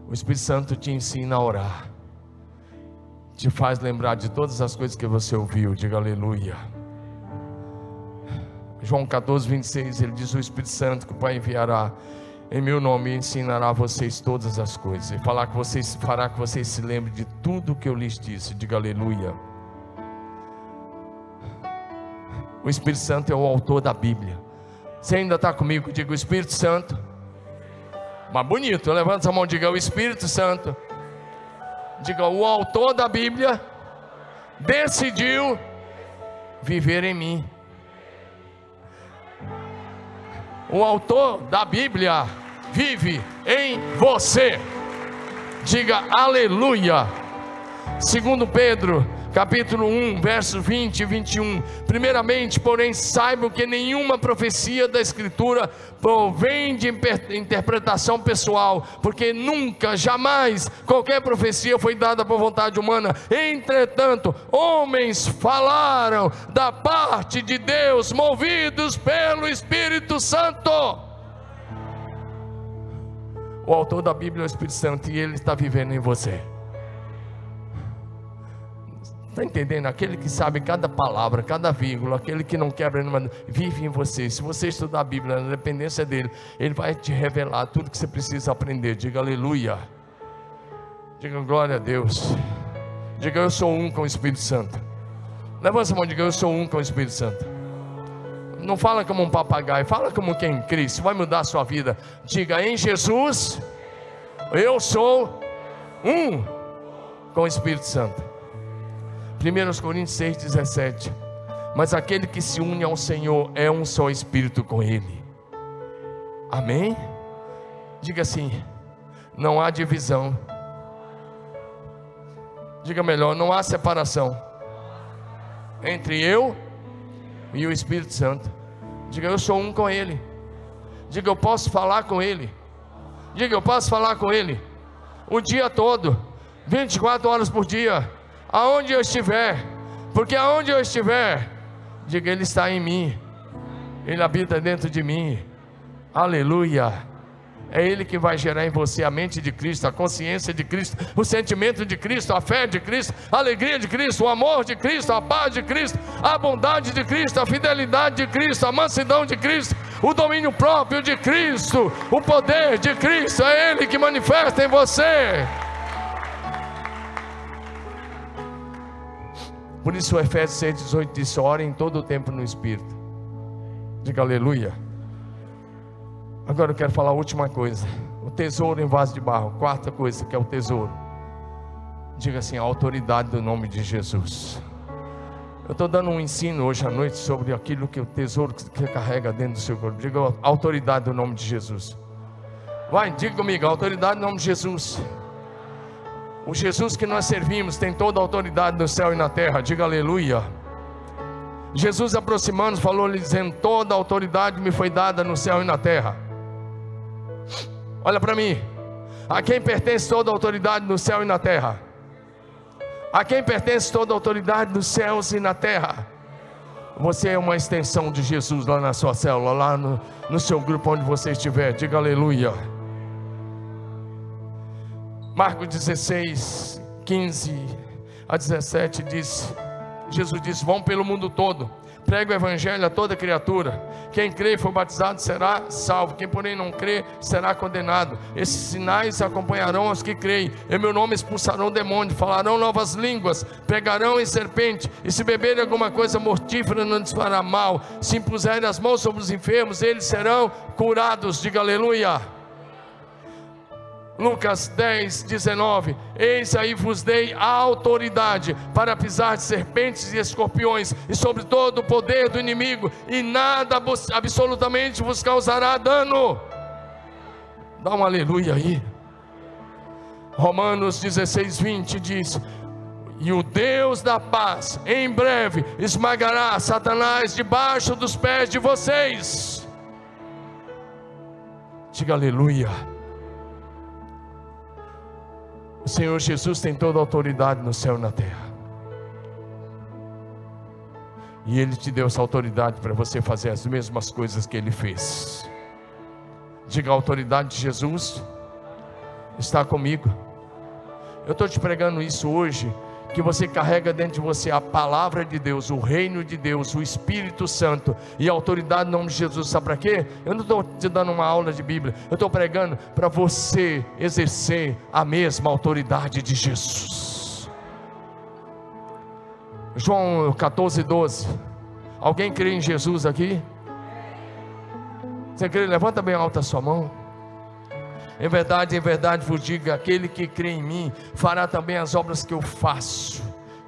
O Espírito Santo te ensina a orar. Te faz lembrar de todas as coisas que você ouviu. Diga aleluia. João 14, 26, ele diz: O Espírito Santo que o Pai enviará em meu nome ensinará a vocês todas as coisas, e falar que vocês, fará que vocês se lembrem de tudo que eu lhes disse. Diga aleluia. O Espírito Santo é o autor da Bíblia. Você ainda está comigo? Diga o Espírito Santo. Mas bonito, levanta a mão, diga o Espírito Santo. Diga o autor da Bíblia decidiu viver em mim. O autor da Bíblia vive em você. Diga aleluia. Segundo Pedro capítulo 1, versos 20 e 21. Primeiramente, porém, saibam que nenhuma profecia da Escritura provém de interpretação pessoal, porque nunca, jamais, qualquer profecia foi dada por vontade humana. Entretanto, homens falaram da parte de Deus, movidos pelo Espírito Santo. O autor da Bíblia é o Espírito Santo e ele está vivendo em você. Está entendendo? Aquele que sabe cada palavra, cada vírgula, aquele que não quebra nenhuma, vive em você. Se você estudar a Bíblia na dependência dele, ele vai te revelar tudo que você precisa aprender. Diga aleluia. Diga glória a Deus. Diga eu sou um com o Espírito Santo. Levanta a mão e diga eu sou um com o Espírito Santo. Não fala como um papagaio, fala como quem Cristo vai mudar a sua vida. Diga em Jesus, eu sou um com o Espírito Santo. 1 Coríntios 6,17. Mas aquele que se une ao Senhor é um só espírito com Ele. Amém? Diga assim: não há divisão. Diga melhor: não há separação entre eu e o Espírito Santo. Diga: eu sou um com Ele. Diga: eu posso falar com Ele. Diga: eu posso falar com Ele o dia todo, 24 horas por dia aonde eu estiver, porque aonde eu estiver, diga Ele está em mim, Ele habita dentro de mim, aleluia. É Ele que vai gerar em você a mente de Cristo, a consciência de Cristo, o sentimento de Cristo, a fé de Cristo, a alegria de Cristo, o amor de Cristo, a paz de Cristo, a bondade de Cristo, a fidelidade de Cristo, a mansidão de Cristo, o domínio próprio de Cristo, o poder de Cristo. É Ele que manifesta em você. Por isso o Efésios 6,18 diz: orem todo o tempo no Espírito. Diga aleluia. Agora eu quero falar a última coisa. O tesouro em vaso de barro. Quarta coisa que é o tesouro. Diga assim: a autoridade do nome de Jesus. Eu estou dando um ensino hoje à noite sobre aquilo que o tesouro que carrega dentro do seu corpo. Diga a autoridade do nome de Jesus. Vai, diga comigo, a autoridade do nome de Jesus. O Jesus que nós servimos tem toda a autoridade no céu e na terra, diga aleluia. Jesus aproximando, falou-lhe dizendo: Toda a autoridade me foi dada no céu e na terra. Olha para mim, a quem pertence toda a autoridade no céu e na terra? A quem pertence toda a autoridade nos céus e na terra? Você é uma extensão de Jesus lá na sua célula, lá no, no seu grupo onde você estiver, diga aleluia. Marcos 16, 15 a 17 diz: Jesus diz: Vão pelo mundo todo, prega o evangelho a toda criatura. Quem crê e for batizado será salvo, quem porém não crê será condenado. Esses sinais acompanharão os que creem. Em meu nome expulsarão demônios, falarão novas línguas, pegarão em serpente, e se beberem alguma coisa mortífera não lhes fará mal. Se impuserem as mãos sobre os enfermos, eles serão curados. Diga aleluia. Lucas 10, 19: Eis aí vos dei a autoridade para pisar de serpentes e escorpiões e sobre todo o poder do inimigo, e nada absolutamente vos causará dano. Dá um aleluia aí. Romanos 16, 20 diz: E o Deus da paz, em breve, esmagará Satanás debaixo dos pés de vocês. Diga aleluia. O Senhor Jesus tem toda a autoridade no céu e na terra. E Ele te deu essa autoridade para você fazer as mesmas coisas que Ele fez. Diga a autoridade de Jesus está comigo. Eu estou te pregando isso hoje que você carrega dentro de você a palavra de Deus, o reino de Deus, o Espírito Santo e a autoridade no nome de Jesus. Sabe para quê? Eu não estou te dando uma aula de Bíblia, eu estou pregando para você exercer a mesma autoridade de Jesus. João 14, 12. Alguém crê em Jesus aqui? Você crê? Levanta bem alta a sua mão. Em verdade, em verdade vos digo: aquele que crê em mim fará também as obras que eu faço,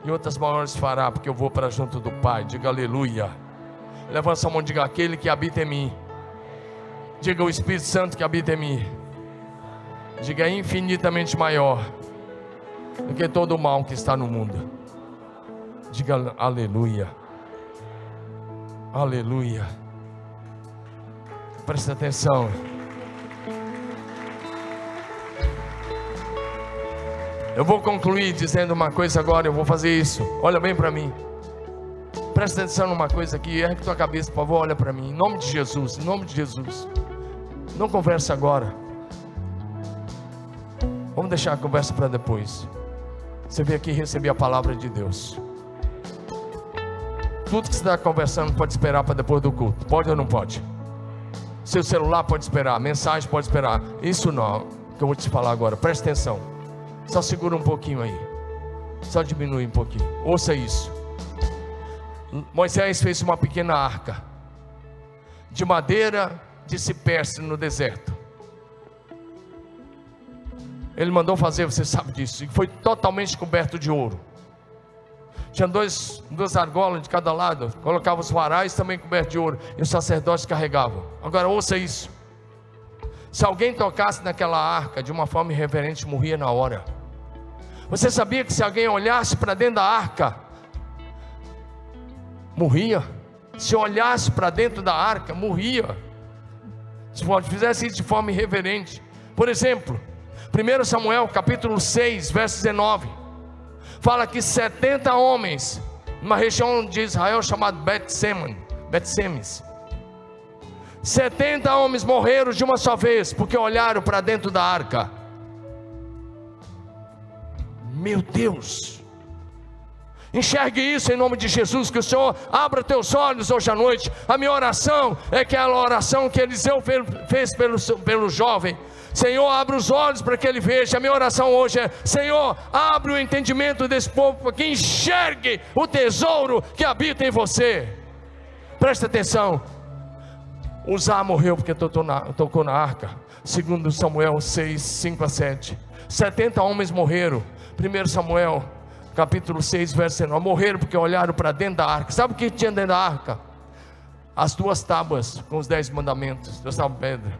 e outras maiores fará, porque eu vou para junto do Pai. Diga aleluia. Levanta a mão diga: aquele que habita em mim. Diga o Espírito Santo que habita em mim. Diga é infinitamente maior do que todo o mal que está no mundo. Diga aleluia. Aleluia. Presta atenção. Eu vou concluir dizendo uma coisa agora, eu vou fazer isso. Olha bem para mim. Presta atenção numa coisa aqui, ergue tua cabeça, por favor, olha para mim. Em nome de Jesus, em nome de Jesus. Não conversa agora. Vamos deixar a conversa para depois. Você veio aqui receber a palavra de Deus. Tudo que você está conversando pode esperar para depois do culto. Pode ou não pode? Seu celular pode esperar, mensagem pode esperar. Isso não, que eu vou te falar agora. Presta atenção. Só segura um pouquinho aí. Só diminui um pouquinho. Ouça isso. Moisés fez uma pequena arca de madeira de cipreste no deserto. Ele mandou fazer, você sabe disso, e foi totalmente coberto de ouro. Tinha dois, duas argolas de cada lado, colocava os varais também cobertos de ouro, e os sacerdotes carregavam. Agora ouça isso: se alguém tocasse naquela arca de uma forma irreverente, morria na hora. Você sabia que se alguém olhasse para dentro da arca, morria? Se olhasse para dentro da arca, morria. Se fizesse isso de forma irreverente. Por exemplo, 1 Samuel capítulo 6, verso 19, fala que 70 homens, numa região de Israel chamada Bet-Semes, Bet 70 homens morreram de uma só vez, porque olharam para dentro da arca. Meu Deus, enxergue isso em nome de Jesus, que o Senhor abra teus olhos hoje à noite. A minha oração é que aquela oração que Eliseu fez pelo, pelo jovem, Senhor, abre os olhos para que ele veja. A minha oração hoje é: Senhor, abre o entendimento desse povo para que enxergue o tesouro que habita em você. Presta atenção. Uzá morreu porque tocou na, tocou na arca. Segundo Samuel 6, 5 a 7. 70 homens morreram 1 Samuel, capítulo 6, verso 9. Morreram porque olharam para dentro da arca. Sabe o que tinha dentro da arca? As duas tábuas com os dez mandamentos, duas tábuas pedra.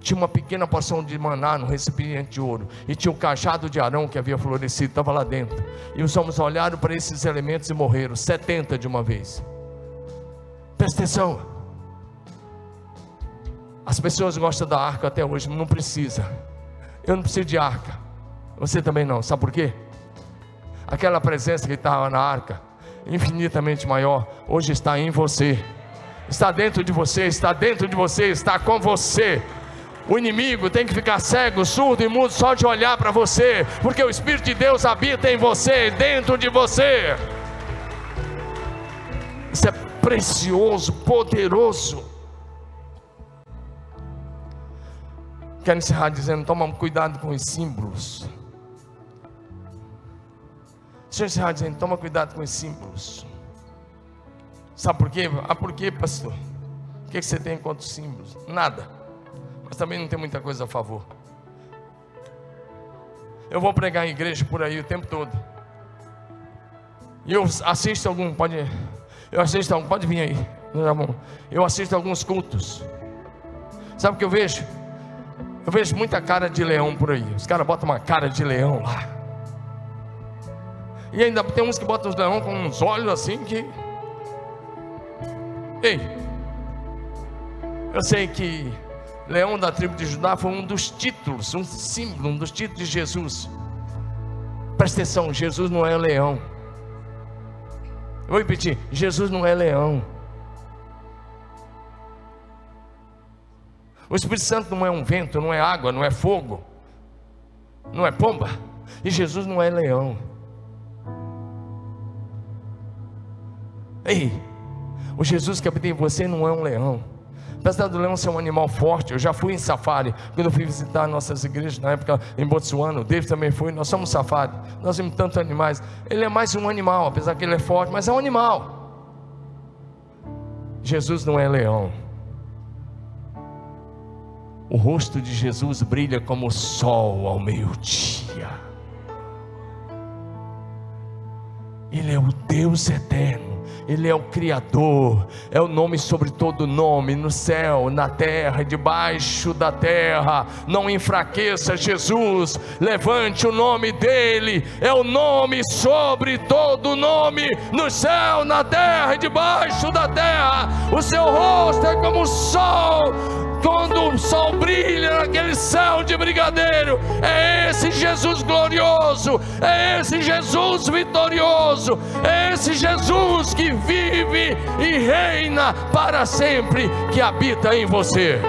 Tinha uma pequena porção de maná no recipiente de ouro. E tinha o cajado de Arão que havia florescido, estava lá dentro. E os homens olharam para esses elementos e morreram. 70 de uma vez. Presta atenção. As pessoas gostam da arca até hoje, não precisa. Eu não preciso de arca. Você também não, sabe por quê? Aquela presença que estava na arca, infinitamente maior, hoje está em você, está dentro de você, está dentro de você, está com você. O inimigo tem que ficar cego, surdo e mudo só de olhar para você, porque o Espírito de Deus habita em você, dentro de você. Isso é precioso, poderoso. Quero encerrar dizendo: toma cuidado com os símbolos. Deixa eu encerrar dizendo: toma cuidado com os símbolos. Sabe por quê? Ah, por quê, pastor? O que você tem os símbolos? Nada. Mas também não tem muita coisa a favor. Eu vou pregar em igreja por aí o tempo todo. E eu assisto algum, pode, eu assisto algum, pode vir aí. Eu assisto alguns cultos. Sabe o que eu vejo? Eu vejo muita cara de leão por aí. Os caras botam uma cara de leão lá. E ainda tem uns que botam os leão com uns olhos assim que. Ei, eu sei que leão da tribo de Judá foi um dos títulos, um símbolo, um dos títulos de Jesus. Presta atenção, Jesus não é leão. Eu vou repetir: Jesus não é leão. O Espírito Santo não é um vento, não é água, não é fogo, não é pomba. E Jesus não é leão. Ei, o Jesus que habita em você não é um leão. Apesar do leão ser um animal forte, eu já fui em safari, quando eu fui visitar nossas igrejas na época em Botsuana, o David também foi, nós somos safari, nós vimos tantos animais. Ele é mais um animal, apesar que ele é forte, mas é um animal. Jesus não é leão. O rosto de Jesus brilha como o sol ao meio-dia. Ele é o Deus eterno. Ele é o Criador, é o nome sobre todo nome, no céu, na terra, debaixo da terra. Não enfraqueça Jesus, levante o nome dEle, é o nome sobre todo nome, no céu, na terra e debaixo da terra. O seu rosto é como o sol quando o sol brilha naquele céu de brigadeiro, é esse Jesus glorioso, é esse Jesus vitorioso, é esse Jesus que vive e reina para sempre, que habita em você.